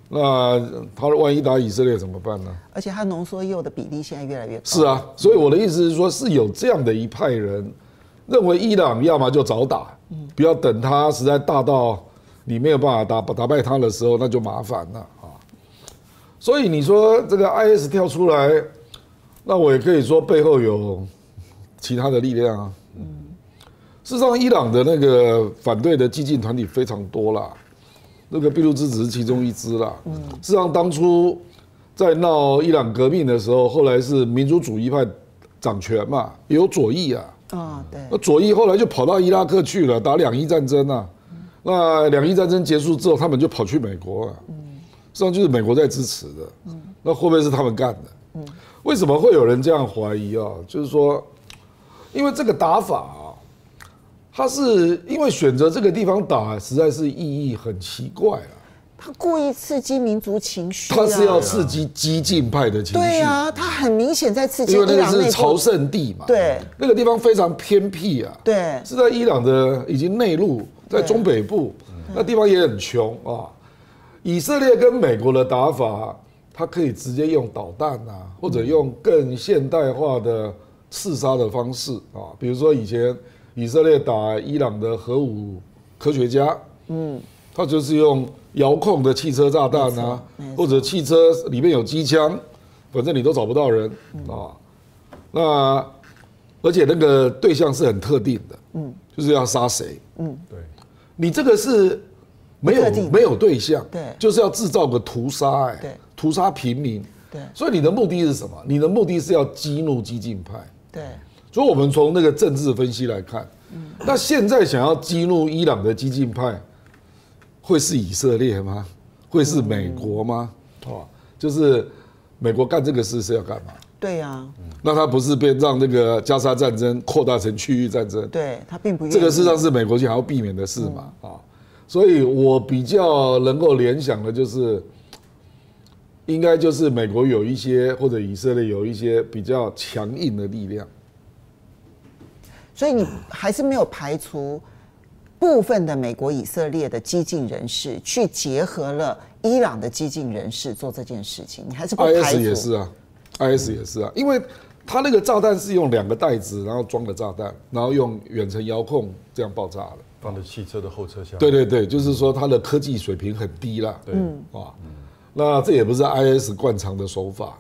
那他万一打以色列怎么办呢？而且他浓缩铀的比例现在越来越高。是啊，所以我的意思是说，是有这样的一派人认为伊朗要么就早打，不要等他实在大到你没有办法打打败他的时候，那就麻烦了啊。所以你说这个 IS 跳出来，那我也可以说背后有其他的力量啊。嗯，事实上，伊朗的那个反对的激进团体非常多啦，那个俾路支只是其中一支啦。嗯，事实上，当初在闹伊朗革命的时候，后来是民族主义派掌权嘛，有左翼啊。啊，对。那左翼后来就跑到伊拉克去了，打两伊战争啊。那两伊战争结束之后，他们就跑去美国了。实际上就是美国在支持的，嗯那会不会是他们干的？为什么会有人这样怀疑啊？就是说，因为这个打法啊，他是因为选择这个地方打，实在是意义很奇怪啊。他故意刺激民族情绪，他是要刺激激进派的情绪。对啊，他很明显在刺激。因为那个是朝圣地嘛，对，那个地方非常偏僻啊，对，是在伊朗的已经内陆，在中北部，那地方也很穷啊。以色列跟美国的打法，他可以直接用导弹啊，或者用更现代化的刺杀的方式啊，比如说以前以色列打伊朗的核武科学家，嗯，他就是用遥控的汽车炸弹啊，或者汽车里面有机枪，反正你都找不到人啊。那而且那个对象是很特定的，嗯，就是要杀谁，嗯，对，你这个是。没有没有对象，对，就是要制造个屠杀，哎，对，屠杀平民，对，所以你的目的是什么？你的目的是要激怒激进派，对，所以我们从那个政治分析来看，嗯，那现在想要激怒伊朗的激进派，会是以色列吗？会是美国吗？哦，就是美国干这个事是要干嘛？对呀，那他不是被让那个加沙战争扩大成区域战争？对，他并不，这个事实上是美国想要避免的事嘛，啊。所以我比较能够联想的就是，应该就是美国有一些或者以色列有一些比较强硬的力量。所以你还是没有排除部分的美国以色列的激进人士去结合了伊朗的激进人士做这件事情，你还是不排除。IS 也是啊，IS 也是啊，因为他那个炸弹是用两个袋子，然后装了炸弹，然后用远程遥控这样爆炸的。放在汽车的后车厢。对对对，就是说它的科技水平很低啦。对，啊，那这也不是 IS 惯常的手法。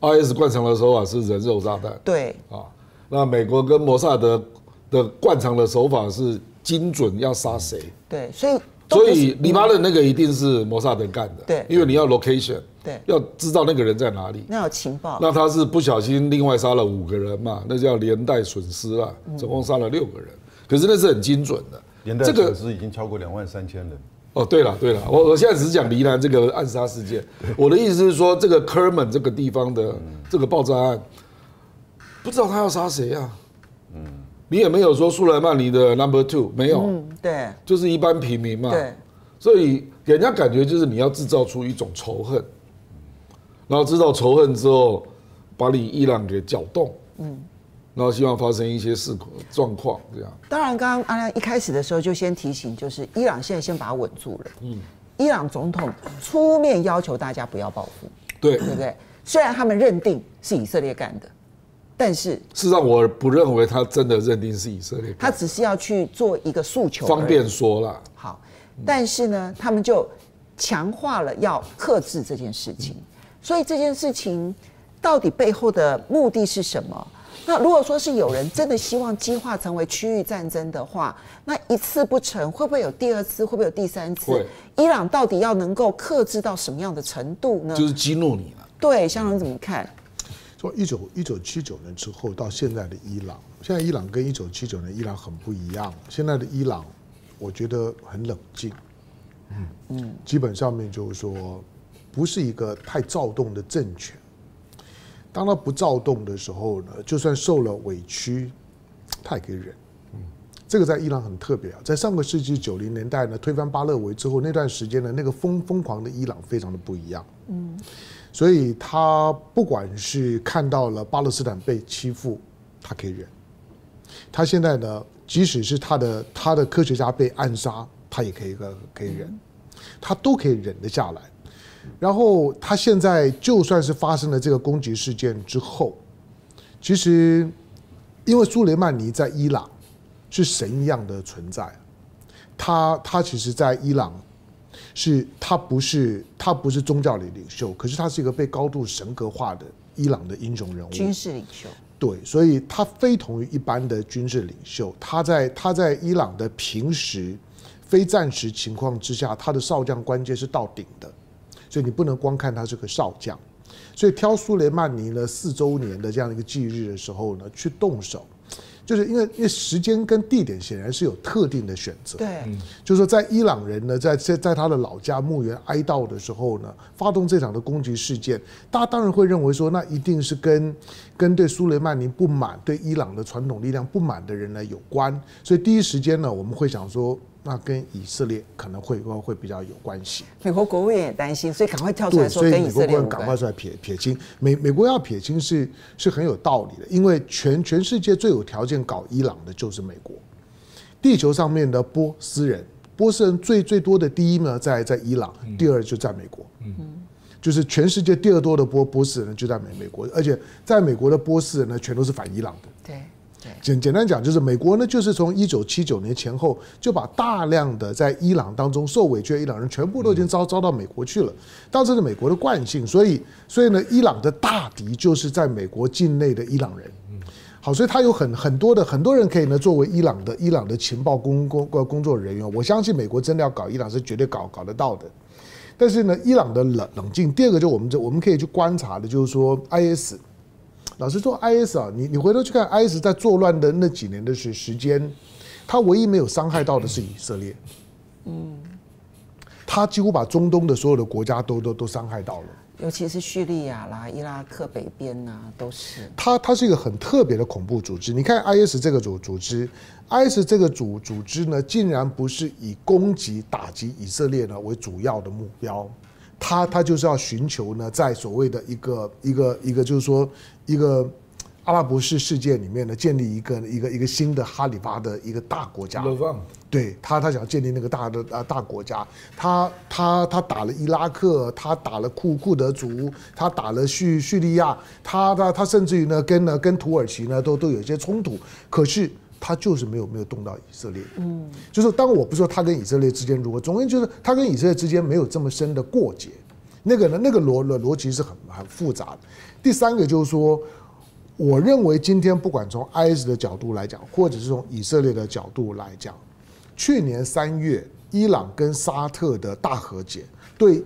IS 惯常的手法是人肉炸弹。对。啊，那美国跟摩萨德的惯常的手法是精准要杀谁？对，所以所以黎巴嫩那个一定是摩萨德干的。对，因为你要 location，对，要知道那个人在哪里。那有情报。那他是不小心另外杀了五个人嘛？那叫连带损失了，总共杀了六个人。可是那是很精准的，连带损失已经超过两万三千人。哦，对了对了，我我现在只是讲黎南这个暗杀事件。我的意思是说，这个科尔门这个地方的这个爆炸案，不知道他要杀谁啊？嗯，你也没有说苏莱曼尼的 Number Two 没有，嗯，对，就是一般平民嘛。对，所以给人家感觉就是你要制造出一种仇恨，然后制造仇恨之后，把你伊朗给搅动。嗯。然后希望发生一些事故状况，这样。当然，刚刚阿亮一开始的时候就先提醒，就是伊朗现在先把它稳住了。嗯。伊朗总统出面要求大家不要报复，对对不对？虽然他们认定是以色列干的，但是事实上我不认为他真的认定是以色列。他只是要去做一个诉求，方便说了。好，但是呢，他们就强化了要克制这件事情。所以这件事情到底背后的目的是什么？那如果说是有人真的希望激化成为区域战争的话，那一次不成，会不会有第二次？会不会有第三次？伊朗到底要能够克制到什么样的程度呢？就是激怒你了。对，香龙怎么看？说一九一九七九年之后到现在的伊朗，现在伊朗跟一九七九年伊朗很不一样。现在的伊朗，我觉得很冷静。嗯嗯，基本上面就是说，不是一个太躁动的政权。当他不躁动的时候呢，就算受了委屈，他也可以忍。嗯，这个在伊朗很特别啊。在上个世纪九零年代呢，推翻巴勒维之后那段时间呢，那个疯疯狂的伊朗非常的不一样。嗯，所以他不管是看到了巴勒斯坦被欺负，他可以忍。他现在呢，即使是他的他的科学家被暗杀，他也可以个可以忍，他都可以忍得下来。然后他现在就算是发生了这个攻击事件之后，其实因为苏雷曼尼在伊朗是神一样的存在，他他其实，在伊朗是他不是他不是宗教的领袖，可是他是一个被高度神格化的伊朗的英雄人物，军事领袖。对，所以他非同于一般的军事领袖，他在他在伊朗的平时非战时情况之下，他的少将官阶是到顶的。所以你不能光看他是个少将，所以挑苏雷曼尼呢四周年的这样一个忌日的时候呢，去动手，就是因为因为时间跟地点显然是有特定的选择。对，就是说在伊朗人呢在在在他的老家墓园哀悼的时候呢，发动这场的攻击事件，大家当然会认为说那一定是跟跟对苏雷曼尼不满、对伊朗的传统力量不满的人呢有关，所以第一时间呢我们会想说。那跟以色列可能会会比较有关系。美国国务院也担心，所以赶快跳出来说跟以色列有关。赶快出来撇撇清。美美国要撇清是是很有道理的，因为全全世界最有条件搞伊朗的就是美国。地球上面的波斯人，波斯人最最多的第一呢在在伊朗，第二就在美国。嗯，就是全世界第二多的波波斯人就在美美国，而且在美国的波斯人呢全都是反伊朗的。对。简简单讲，就是美国呢，就是从一九七九年前后，就把大量的在伊朗当中受委屈的伊朗人，全部都已经招招到美国去了。当时是美国的惯性，所以所以呢，伊朗的大敌就是在美国境内的伊朗人。好，所以他有很很多的很多人可以呢作为伊朗的伊朗的情报工工工作人员。我相信美国真的要搞伊朗是绝对搞搞得到的。但是呢，伊朗的冷冷静，第二个就我们这我们可以去观察的，就是说 IS。老实说，IS 啊，你你回头去看 IS 在作乱的那几年的时时间，他唯一没有伤害到的是以色列。嗯，他几乎把中东的所有的国家都都都伤害到了，尤其是叙利亚啦、伊拉克北边呐，都是。它它是一个很特别的恐怖组织。你看 IS 这个组组织，IS 这个组组织呢，竟然不是以攻击打击以色列呢为主要的目标。他他就是要寻求呢，在所谓的一个一个一个，就是说一个阿拉伯式世界里面呢，建立一个一个一个新的哈里发的一个大国家。对他，他想建立那个大的啊大国家。他他他打了伊拉克，他打了库库德族，他打了叙叙利亚，他他他甚至于呢，跟呢跟土耳其呢都都有一些冲突。可是。他就是没有没有动到以色列，嗯，就是当我不是说他跟以色列之间如何，总之就是他跟以色列之间没有这么深的过节，那个呢，那个逻逻逻辑是很很复杂的。第三个就是说，我认为今天不管从 IS 的角度来讲，或者是从以色列的角度来讲，去年三月伊朗跟沙特的大和解，对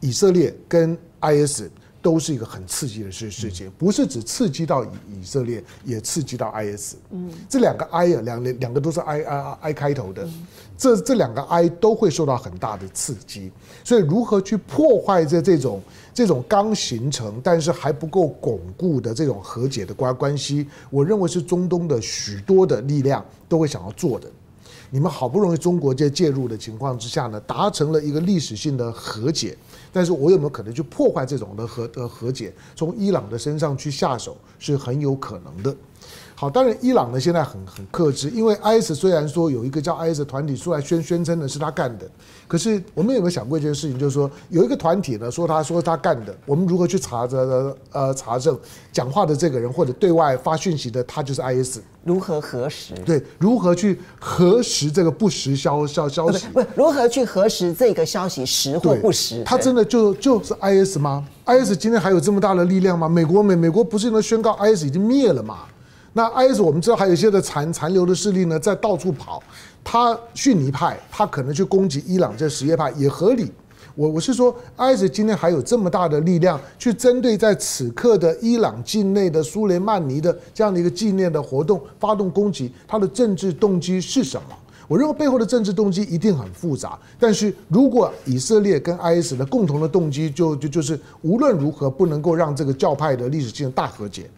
以色列跟 IS。都是一个很刺激的事事情，不是只刺激到以以色列，也刺激到 IS。嗯，这两个 I 啊，两两个都是 I I I 开头的，这这两个 I 都会受到很大的刺激。所以，如何去破坏这这种这种刚形成但是还不够巩固的这种和解的关关系，我认为是中东的许多的力量都会想要做的。你们好不容易中国介介入的情况之下呢，达成了一个历史性的和解。但是我有没有可能去破坏这种的和的和解？从伊朗的身上去下手是很有可能的。好，当然伊朗呢现在很很克制，因为 IS 虽然说有一个叫 IS 团体出来宣宣称的是他干的，可是我们有没有想过一件事情，就是说有一个团体呢说他说他干的，我们如何去查着呃查证讲话的这个人或者对外发讯息的他就是 IS？如何核实？对，如何去核实这个不实消消消息？不，如何去核实这个消息实或不实？他真的就就是 IS 吗？IS 今天还有这么大的力量吗？美国美美国不是因为宣告 IS 已经灭了吗？那 IS 我们知道还有一些的残残留的势力呢，在到处跑。他逊尼派，他可能去攻击伊朗这什叶派也合理。我我是说，IS 今天还有这么大的力量去针对在此刻的伊朗境内的苏雷曼尼的这样的一个纪念的活动发动攻击，他的政治动机是什么？我认为背后的政治动机一定很复杂。但是如果以色列跟 IS 的共同的动机就就就是无论如何不能够让这个教派的历史性大和解。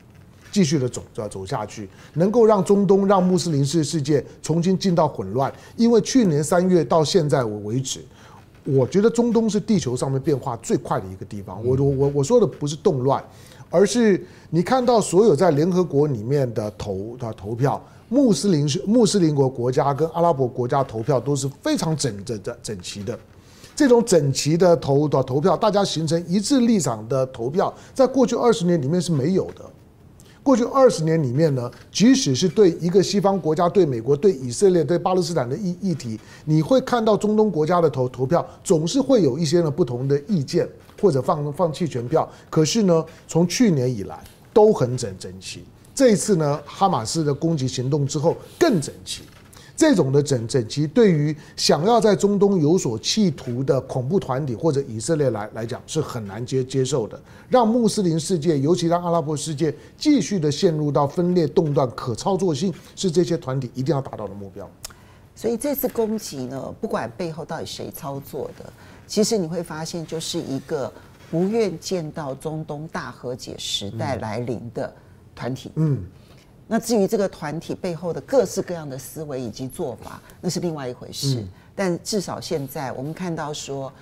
继续的走，就要走下去，能够让中东、让穆斯林世世界重新进到混乱。因为去年三月到现在为止，我觉得中东是地球上面变化最快的一个地方。我我我我说的不是动乱，而是你看到所有在联合国里面的投的投票，穆斯林是穆斯林国国家跟阿拉伯国家投票都是非常整整整整齐的。这种整齐的投的投票，大家形成一致立场的投票，在过去二十年里面是没有的。过去二十年里面呢，即使是对一个西方国家、对美国、对以色列、对巴勒斯坦的议议题，你会看到中东国家的投投票，总是会有一些呢不同的意见，或者放 放弃全票。可是呢，从去年以来都很整整齐。这一次呢，哈马斯的攻击行动之后更整齐。这种的整整齐，对于想要在中东有所企图的恐怖团体或者以色列来来讲，是很难接接受的。让穆斯林世界，尤其让阿拉伯世界继续的陷入到分裂动乱，可操作性是这些团体一定要达到的目标。所以这次攻击呢，不管背后到底谁操作的，其实你会发现，就是一个不愿见到中东大和解时代来临的团体。嗯。那至于这个团体背后的各式各样的思维以及做法，那是另外一回事。嗯、但至少现在我们看到说，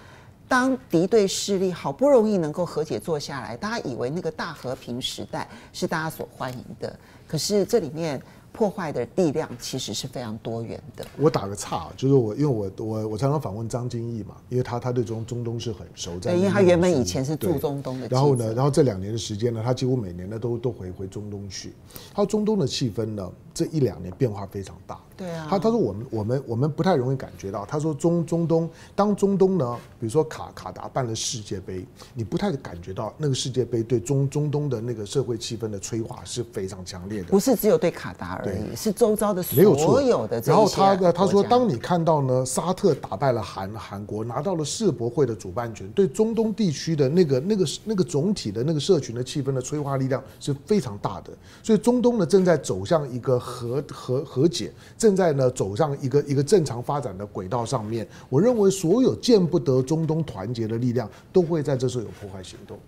当敌对势力好不容易能够和解坐下来，大家以为那个大和平时代是大家所欢迎的，可是这里面。破坏的力量其实是非常多元的。我打个岔，就是我，因为我我我常常访问张金义嘛，因为他他对中中东是很熟，在因为他原本以前是驻中东的。然后呢，然后这两年的时间呢，他几乎每年呢都都回回中东去。他说中东的气氛呢，这一两年变化非常大。对啊，他他说我们我们我们不太容易感觉到。他说中中东当中东呢，比如说卡卡达办了世界杯，你不太感觉到那个世界杯对中中东的那个社会气氛的催化是非常强烈的。不是只有对卡达而已，是周遭的所有的。然后他的他说，当你看到呢，沙特打败了韩韩国，拿到了世博会的主办权，对中东地区的那个那个那个总体的那个社群的气氛的催化力量是非常大的。所以中东呢正在走向一个和和和解。正在呢走上一个一个正常发展的轨道上面，我认为所有见不得中东团结的力量都会在这时候有破坏行动。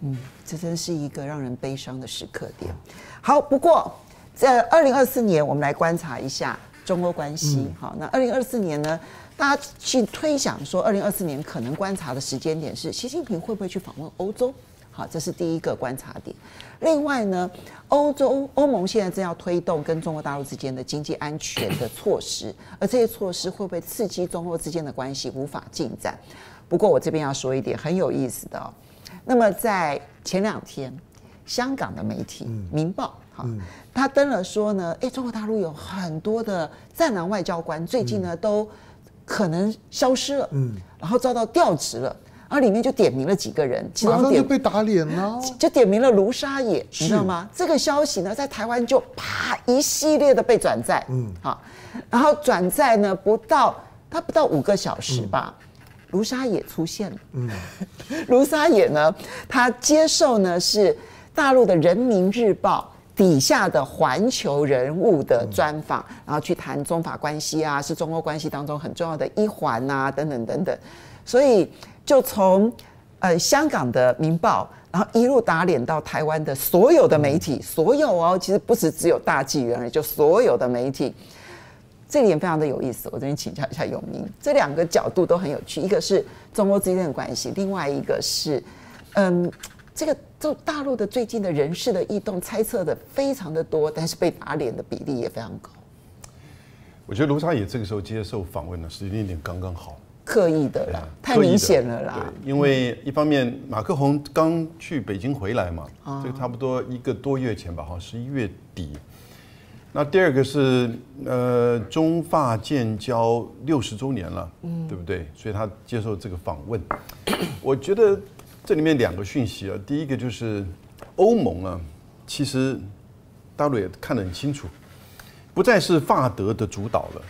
嗯，这真是一个让人悲伤的时刻点。好，不过在二零二四年，我们来观察一下中欧关系。好，那二零二四年呢，大家去推想说，二零二四年可能观察的时间点是习近平会不会去访问欧洲？好，这是第一个观察点。另外呢，欧洲欧盟现在正要推动跟中国大陆之间的经济安全的措施，而这些措施会不会刺激中欧之间的关系无法进展？不过我这边要说一点很有意思的哦。那么在前两天，香港的媒体《明报》哈，他登了说呢，哎，中国大陆有很多的战狼外交官最近呢都可能消失了，嗯，然后遭到调职了。然后里面就点名了几个人，其中点被打脸了，就点名了卢沙野，你知道吗？这个消息呢，在台湾就啪一系列的被转载，嗯，好，然后转载呢不到他不到五个小时吧，卢沙野出现了，嗯，卢沙野呢，他接受呢是大陆的人民日报底下的环球人物的专访，然后去谈中法关系啊，是中欧关系当中很重要的一环啊，等等等等，所以。就从呃香港的《民报》，然后一路打脸到台湾的所有的媒体，所有哦，其实不是只有大纪元而已，就所有的媒体，这点非常的有意思。我这边请教一下永明，这两个角度都很有趣，一个是中欧之间的关系，另外一个是嗯，这个就大陆的最近的人事的异动，猜测的非常的多，但是被打脸的比例也非常高。我觉得卢沙野这个时候接受访问的时间点刚刚好。刻意的啦，太明显了啦。对，因为一方面马克宏刚去北京回来嘛，这个差不多一个多月前吧，好像，十一月底。那第二个是呃，中法建交六十周年了，嗯，对不对？所以他接受这个访问。我觉得这里面两个讯息啊，第一个就是欧盟啊，其实大陆也看得很清楚，不再是法德的主导了，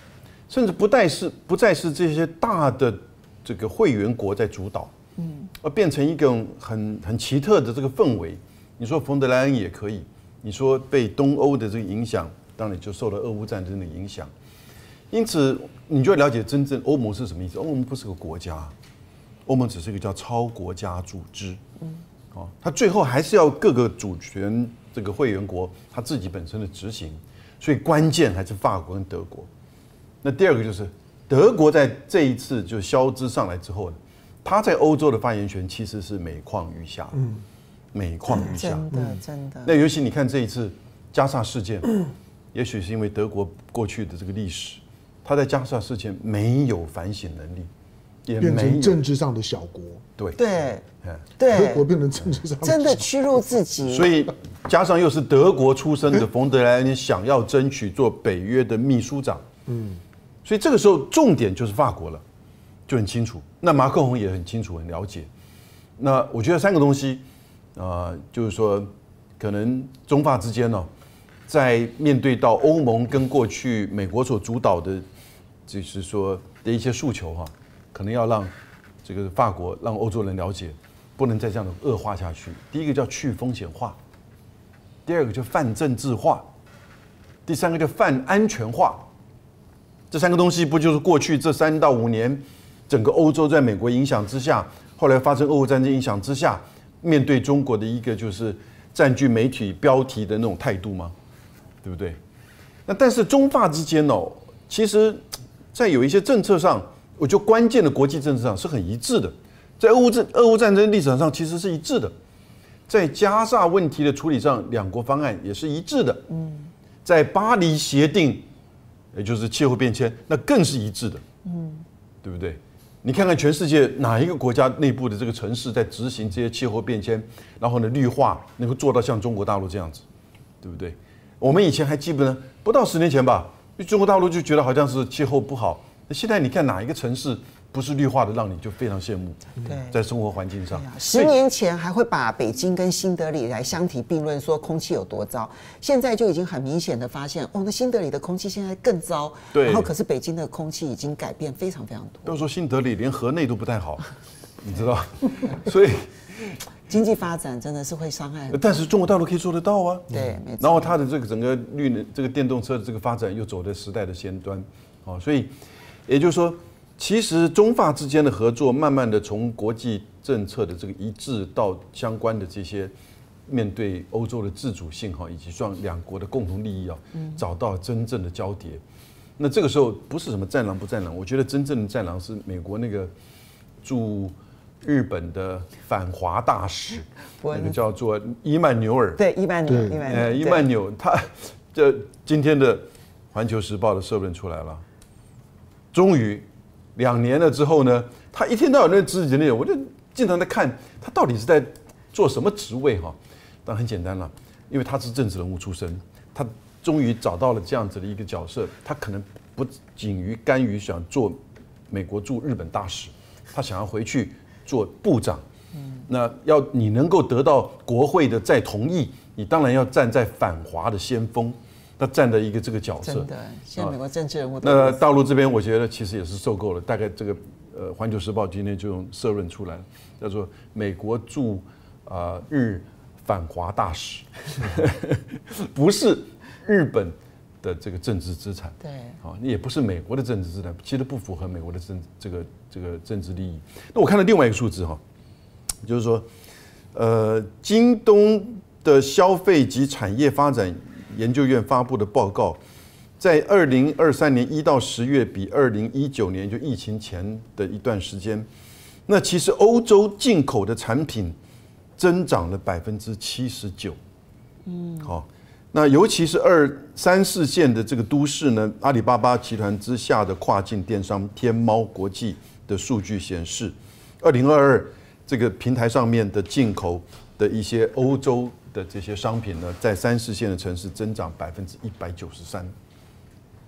甚至不再是不再是这些大的这个会员国在主导，嗯，而变成一种很很奇特的这个氛围。你说冯德莱恩也可以，你说被东欧的这个影响，当然就受了俄乌战争的影响。因此，你就要了解真正欧盟是什么意思。欧盟不是个国家，欧盟只是一个叫超国家组织。嗯，哦，它最后还是要各个主权这个会员国它自己本身的执行，所以关键还是法国跟德国。那第二个就是德国在这一次就消资上来之后呢，他在欧洲的发言权其实是每况愈下。嗯，每况愈下。真的真的。那尤其你看这一次加萨事件，也许是因为德国过去的这个历史。他在加沙事件没有反省能力，也没有变成政治上的小国。对对对，德国变成政治上的真的屈辱自己。所以加上又是德国出身的冯德莱恩想要争取做北约的秘书长，嗯，所以这个时候重点就是法国了，就很清楚。那马克宏也很清楚、很了解。那我觉得三个东西啊、呃，就是说可能中法之间呢、在面对到欧盟跟过去美国所主导的。就是说的一些诉求哈，可能要让这个法国让欧洲人了解，不能再这样的恶化下去。第一个叫去风险化，第二个就泛政治化，第三个叫泛安全化。这三个东西不就是过去这三到五年整个欧洲在美国影响之下，后来发生俄乌战争影响之下，面对中国的一个就是占据媒体标题的那种态度吗？对不对？那但是中法之间哦，其实。在有一些政策上，我觉得关键的国际政策上是很一致的，在俄乌战俄乌战争立场上其实是一致的，在加沙问题的处理上，两国方案也是一致的。嗯，在巴黎协定，也就是气候变迁，那更是一致的。嗯，对不对？你看看全世界哪一个国家内部的这个城市在执行这些气候变迁，然后呢绿化能够做到像中国大陆这样子，对不对？我们以前还记不得，不到十年前吧。中国大陆就觉得好像是气候不好，那现在你看哪一个城市不是绿化的，让你就非常羡慕。对，在生活环境上，十年前还会把北京跟新德里来相提并论，说空气有多糟，现在就已经很明显的发现，哦，那新德里的空气现在更糟。对，然后可是北京的空气已经改变非常非常多。都说新德里连河内都不太好，你知道，所以。经济发展真的是会伤害，但是中国大陆可以做得到啊。对，没错。然后它的这个整个绿能、这个电动车的这个发展又走在时代的先端，哦，所以也就是说，其实中法之间的合作，慢慢的从国际政策的这个一致到相关的这些面对欧洲的自主性哈，以及双两国的共同利益啊，找到真正的交叠。那这个时候不是什么战狼不战狼，我觉得真正的战狼是美国那个驻。日本的反华大使，那个叫做伊曼纽尔，对伊曼纽，呃，伊曼纽，他这今天的《环球时报》的社论出来了，终于两年了之后呢，他一天到晚那自己的内容，我就经常在看他到底是在做什么职位哈。但很简单了，因为他是政治人物出身，他终于找到了这样子的一个角色，他可能不仅于甘于想做美国驻日本大使，他想要回去。做部长，那要你能够得到国会的再同意，你当然要站在反华的先锋，那站的一个这个角色。真的，现在美国政治人物。那大陆这边，我觉得其实也是受够了。大概这个呃，《环球时报》今天就用社论出来，叫做“美国驻啊日反华大使” 不是日本的这个政治资产。对，好，也不是美国的政治资产，其实不符合美国的政这个。这个政治利益。那我看到另外一个数字哈，就是说，呃，京东的消费及产业发展研究院发布的报告，在二零二三年一到十月比二零一九年就疫情前的一段时间，那其实欧洲进口的产品增长了百分之七十九。嗯，好，那尤其是二三四线的这个都市呢，阿里巴巴集团之下的跨境电商天猫国际。的数据显示，二零二二这个平台上面的进口的一些欧洲的这些商品呢，在三四线的城市增长百分之一百九十三，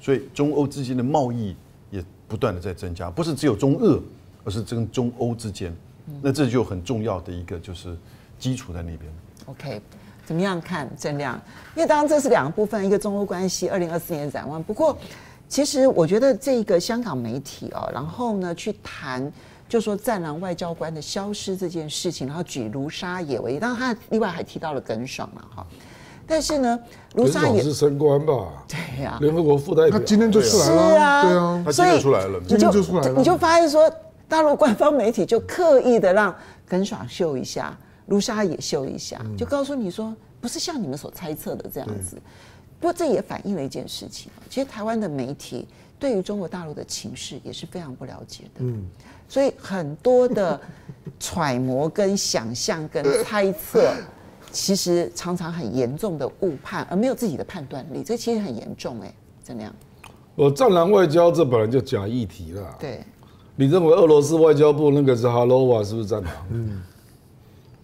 所以中欧之间的贸易也不断的在增加，不是只有中俄，而是跟中欧之间，那这就很重要的一个就是基础在那边。OK。怎么样看郑亮？因为当然这是两个部分，一个中欧关系，二零二四年展望。不过，其实我觉得这个香港媒体哦，然后呢去谈，就说战狼外交官的消失这件事情，然后举卢沙野为例，当然他另外还提到了耿爽了哈。但是呢，卢沙野是升官吧？对呀，联合国副代表，他今天就出来了，是啊，对啊，他今天出来了，今天就出来了，你就发现说，大陆官方媒体就刻意的让耿爽秀一下，卢沙野秀一下，就告诉你说，不是像你们所猜测的这样子。不过这也反映了一件事情，其实台湾的媒体对于中国大陆的情势也是非常不了解的，嗯，所以很多的揣摩、跟想象、跟猜测。其实常常很严重的误判，而没有自己的判断力，这其实很严重哎，怎么样？我战狼外交这本来就假议题了。对，你认为俄罗斯外交部那个是哈罗瓦是不是战狼？嗯，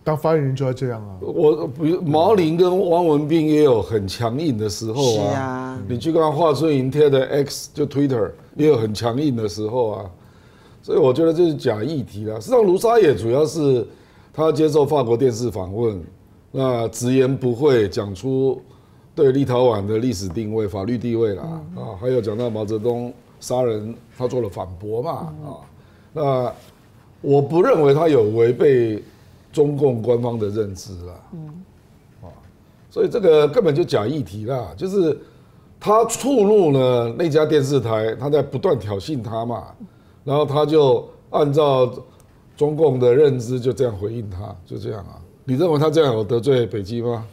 当发言人就要这样啊。我比如毛林跟汪文斌也有很强硬的时候啊。是啊。你去看华春莹贴的 X 就 Twitter 也有很强硬的时候啊。所以我觉得这是假议题啦。实际上卢沙野主要是他接受法国电视访问。那直言不讳讲出对立陶宛的历史定位、法律地位啦，啊，还有讲到毛泽东杀人，他做了反驳嘛，啊，那我不认为他有违背中共官方的认知啦，啊，所以这个根本就假议题啦，就是他触怒了那家电视台，他在不断挑衅他嘛，然后他就按照中共的认知就这样回应他，就这样啊。你认为他这样有得罪北京吗？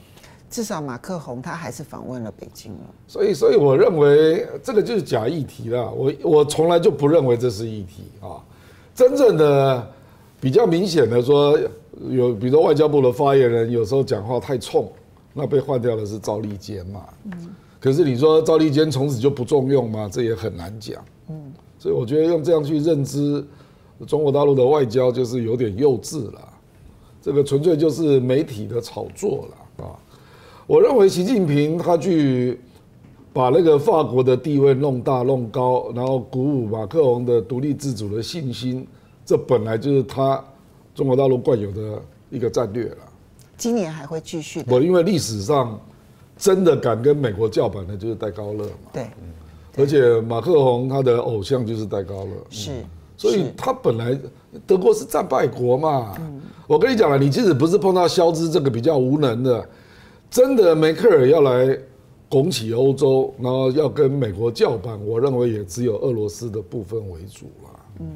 至少马克宏他还是访问了北京了。所以，所以我认为这个就是假议题啦。我我从来就不认为这是议题啊。真正的比较明显的说，有比如说外交部的发言人有时候讲话太冲，那被换掉的是赵立坚嘛。嗯。可是你说赵立坚从此就不重用吗？这也很难讲。嗯。所以我觉得用这样去认知中国大陆的外交，就是有点幼稚了。这个纯粹就是媒体的炒作了啊！我认为习近平他去把那个法国的地位弄大弄高，然后鼓舞马克龙的独立自主的信心，这本来就是他中国大陆惯有的一个战略了。今年还会继续。我因为历史上真的敢跟美国叫板的，就是戴高乐嘛。对。而且马克宏他的偶像就是戴高乐。是。所以他本来德国是战败国嘛，我跟你讲了，你即使不是碰到肖兹这个比较无能的，真的梅克尔要来拱起欧洲，然后要跟美国叫板，我认为也只有俄罗斯的部分为主了。嗯，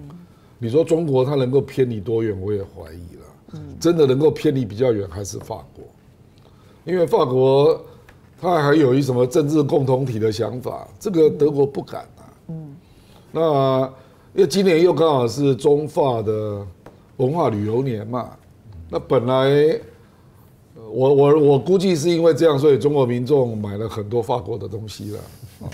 你说中国它能够偏离多远，我也怀疑了。嗯，真的能够偏离比较远还是法国，因为法国它还有一什么政治共同体的想法，这个德国不敢啊。嗯，那。因为今年又刚好是中法的文化旅游年嘛，那本来我我我估计是因为这样，所以中国民众买了很多法国的东西了啊，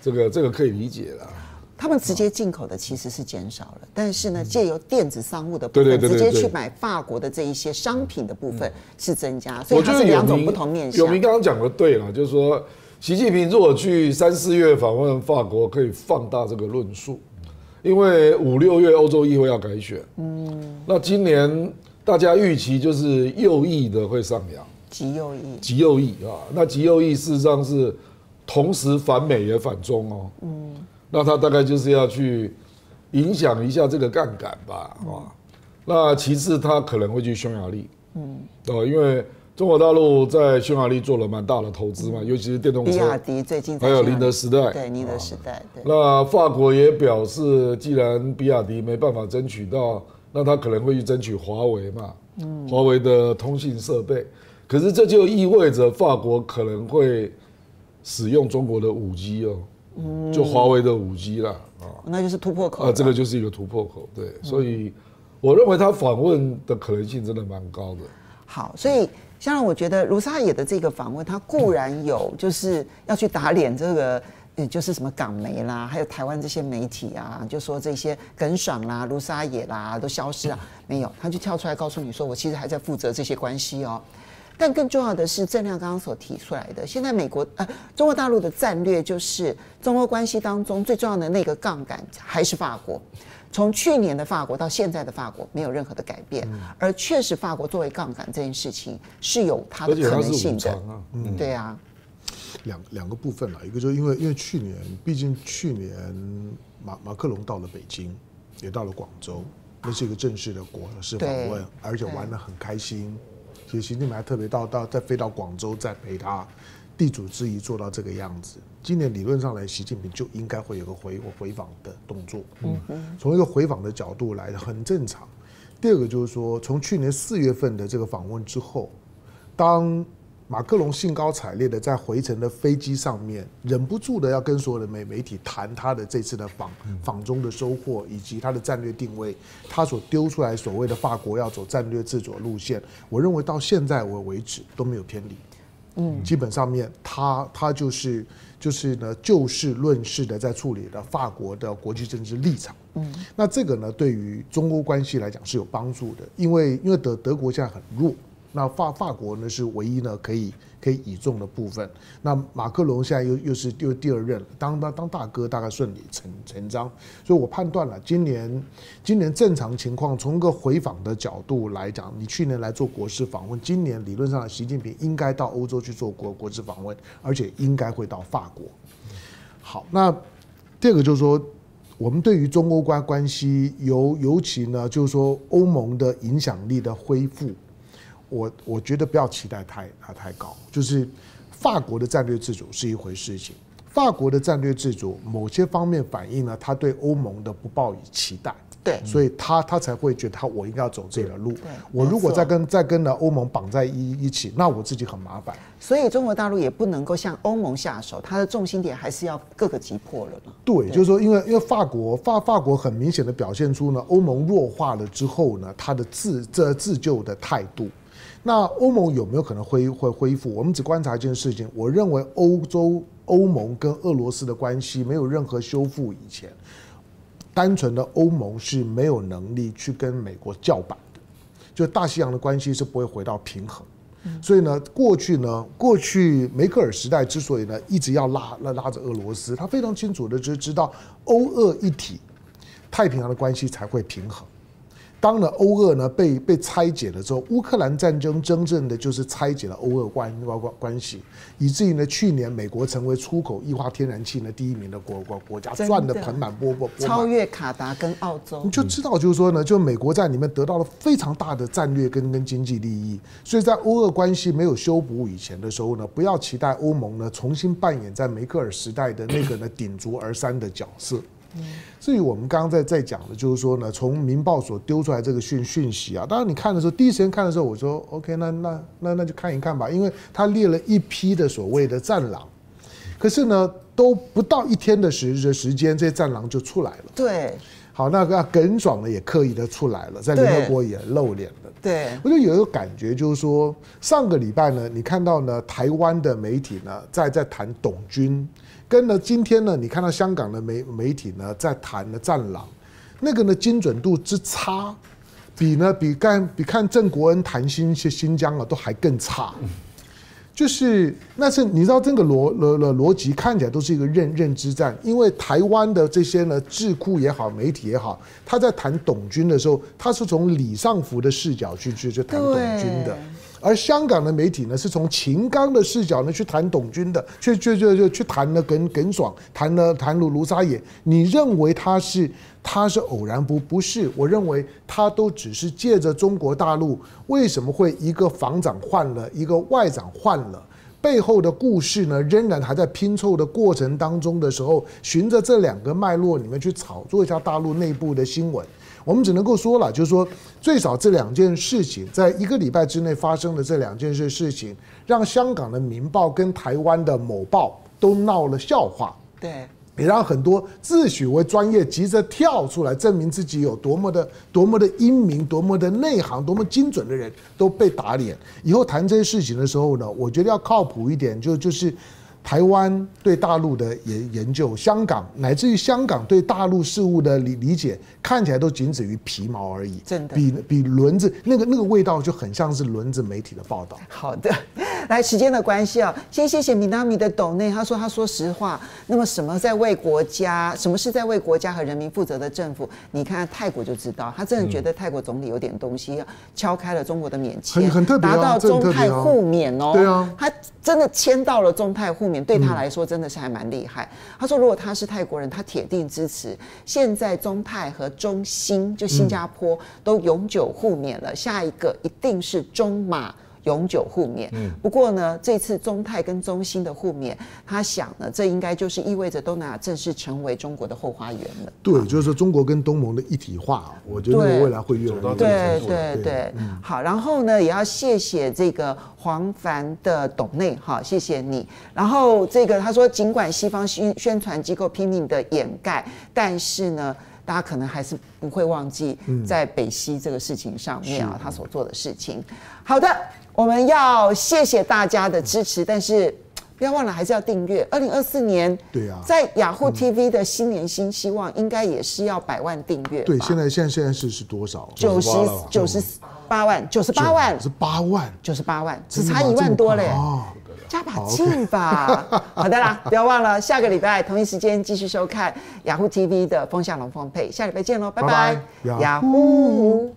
这个这个可以理解了。他们直接进口的其实是减少了，但是呢，借由电子商务的部分，直接去买法国的这一些商品的部分是增加，所以它是两种不同面向。有明刚刚讲的对了，就是说习近平如果去三四月访问法国，可以放大这个论述。因为五六月欧洲议会要改选，嗯，那今年大家预期就是右翼的会上扬，极右翼，极右翼啊，那极右翼事实上是同时反美也反中哦，嗯，那他大概就是要去影响一下这个杠杆吧，啊，那其次他可能会去匈牙利，嗯，哦，因为。中国大陆在匈牙利做了蛮大的投资嘛，尤其是电动车。比亚迪最近还有宁德时代。对，宁德时代。对。那法国也表示，既然比亚迪没办法争取到，那他可能会去争取华为嘛。嗯。华为的通信设备，可是这就意味着法国可能会使用中国的五 G 哦。嗯。就华为的五 G 啦。啊。那就是突破口。啊，这个就是一个突破口。对。所以，我认为他访问的可能性真的蛮高的。好，所以。像我觉得卢沙野的这个访问，他固然有就是要去打脸这个，呃，就是什么港媒啦，还有台湾这些媒体啊，就说这些耿爽啦、卢沙野啦都消失了，没有，他就跳出来告诉你说，我其实还在负责这些关系哦。但更重要的是，郑亮刚刚所提出来的，现在美国呃中国大陆的战略就是中欧关系当中最重要的那个杠杆还是法国。从去年的法国到现在的法国没有任何的改变，嗯、而确实法国作为杠杆这件事情是有它的可能性的。啊嗯、对啊，两两个部分了，一个就是因为因为去年毕竟去年马马克龙到了北京，也到了广州，那是一个正式的国事访问，而且玩的很开心。其实习近平还特别到到再飞到广州再陪他，地主之谊做到这个样子。今年理论上来，习近平就应该会有个回回访的动作。嗯，从一个回访的角度来，很正常。第二个就是说，从去年四月份的这个访问之后，当马克龙兴高采烈的在回程的飞机上面，忍不住的要跟所有的媒媒体谈他的这次的访访中的收获，以及他的战略定位，他所丢出来所谓的法国要走战略自主路线，我认为到现在为为止都没有偏离。嗯，基本上面他他就是。就是呢，就事论事的在处理的法国的国际政治立场。嗯，那这个呢，对于中欧关系来讲是有帮助的，因为因为德德国现在很弱。那法法国呢是唯一呢可以可以倚重的部分。那马克龙现在又又是又第二任，当当当大哥大概顺理成成章。所以我判断了，今年今年正常情况，从一个回访的角度来讲，你去年来做国事访问，今年理论上习近平应该到欧洲去做国国事访问，而且应该会到法国。好，那第二个就是说，我们对于中欧关关系，尤尤其呢，就是说欧盟的影响力的恢复。我我觉得不要期待太啊太高，就是法国的战略自主是一回事情，法国的战略自主某些方面反映了他对欧盟的不抱以期待，对，所以他他才会觉得他我应该要走这条路，我如果再跟再跟了欧盟绑在一一起，那我自己很麻烦。所以中国大陆也不能够向欧盟下手，它的重心点还是要各个击破了嘛。对，就是说，因为因为法国法法国很明显的表现出呢，欧盟弱化了之后呢，他的自这自救的态度。那欧盟有没有可能恢会恢复？我们只观察一件事情，我认为欧洲欧盟跟俄罗斯的关系没有任何修复以前，单纯的欧盟是没有能力去跟美国叫板的，就大西洋的关系是不会回到平衡。所以呢，过去呢，过去梅克尔时代之所以呢一直要拉拉拉着俄罗斯，他非常清楚的就知道欧俄一体，太平洋的关系才会平衡。当了欧俄呢被被拆解了之后，乌克兰战争真正的就是拆解了欧俄关关关系，以至于呢去年美国成为出口液化天然气呢第一名的国国国家，赚得盆满钵钵，超越卡达跟澳洲。你就知道就是说呢，就美国在里面得到了非常大的战略跟跟经济利益，所以在欧俄关系没有修补以前的时候呢，不要期待欧盟呢重新扮演在梅克尔时代的那个呢鼎足而三的角色。至于我们刚刚在在讲的，就是说呢，从《民报》所丢出来这个讯讯息啊，当然你看的时候，第一时间看的时候，我说 OK，那那那那就看一看吧，因为他列了一批的所谓的战狼，可是呢，都不到一天的时的时间，这些战狼就出来了。对，好，那个耿爽呢也刻意的出来了，在联合国也露脸了。对，我就有一个感觉，就是说上个礼拜呢，你看到呢，台湾的媒体呢在在谈董军。跟呢，今天呢，你看到香港的媒媒体呢，在谈的战狼，那个呢精准度之差，比呢比看比看郑国恩谈新新新疆啊都还更差，就是那是你知道这个逻逻逻逻辑看起来都是一个认认知战，因为台湾的这些呢智库也好，媒体也好，他在谈董军的时候，他是从李尚福的视角去去去谈董军的。而香港的媒体呢，是从秦刚的视角呢去谈董军的，去去去去去谈了耿耿爽，谈了谈了卢沙野。你认为他是他是偶然不不是？我认为他都只是借着中国大陆为什么会一个防长换了一个外长换了，背后的故事呢，仍然还在拼凑的过程当中的时候，循着这两个脉络里面去炒作一下大陆内部的新闻。我们只能够说了，就是说，最少这两件事情，在一个礼拜之内发生的这两件事事情，让香港的《民报》跟台湾的某报都闹了笑话。对，也让很多自诩为专业、急着跳出来证明自己有多么的、多么的英明、多么的内行、多么精准的人都被打脸。以后谈这些事情的时候呢，我觉得要靠谱一点，就就是。台湾对大陆的研研究，香港乃至于香港对大陆事务的理理解，看起来都仅止于皮毛而已。真的，比比轮子那个那个味道就很像是轮子媒体的报道。好的，来时间的关系啊，先谢谢米纳米的斗内，他说他说实话。那么什么在为国家，什么是在为国家和人民负责的政府？你看泰国就知道，他真的觉得泰国总理有点东西，敲开了中国的免签，很很特别啊，达到中泰互免哦。对啊，他真的签到了中泰互免。对他来说真的是还蛮厉害。他说，如果他是泰国人，他铁定支持。现在中泰和中新就新加坡都永久互免了，下一个一定是中马。永久互免。嗯，不过呢，这次中泰跟中新的互免，他想呢，这应该就是意味着东南亚正式成为中国的后花园了。对，就是说中国跟东盟的一体化，我觉得未来会越来越对对对，对。好，然后呢，也要谢谢这个黄凡的董内哈，谢谢你。然后这个他说，尽管西方宣宣传机构拼命的掩盖，但是呢，大家可能还是不会忘记在北溪这个事情上面啊，他所做的事情。好的。我们要谢谢大家的支持，但是不要忘了还是要订阅。二零二四年，对啊，在雅虎 TV 的新年新希望，应该也是要百万订阅。对，现在现在现在是是多少？九十九十八万，九十八万，是八万，九十八万，只差一万多嘞。哦，加把劲吧。好 的啦，不要忘了下个礼拜同一时间继续收看雅虎 TV 的风向龙凤配。下礼拜见喽，拜拜，雅虎。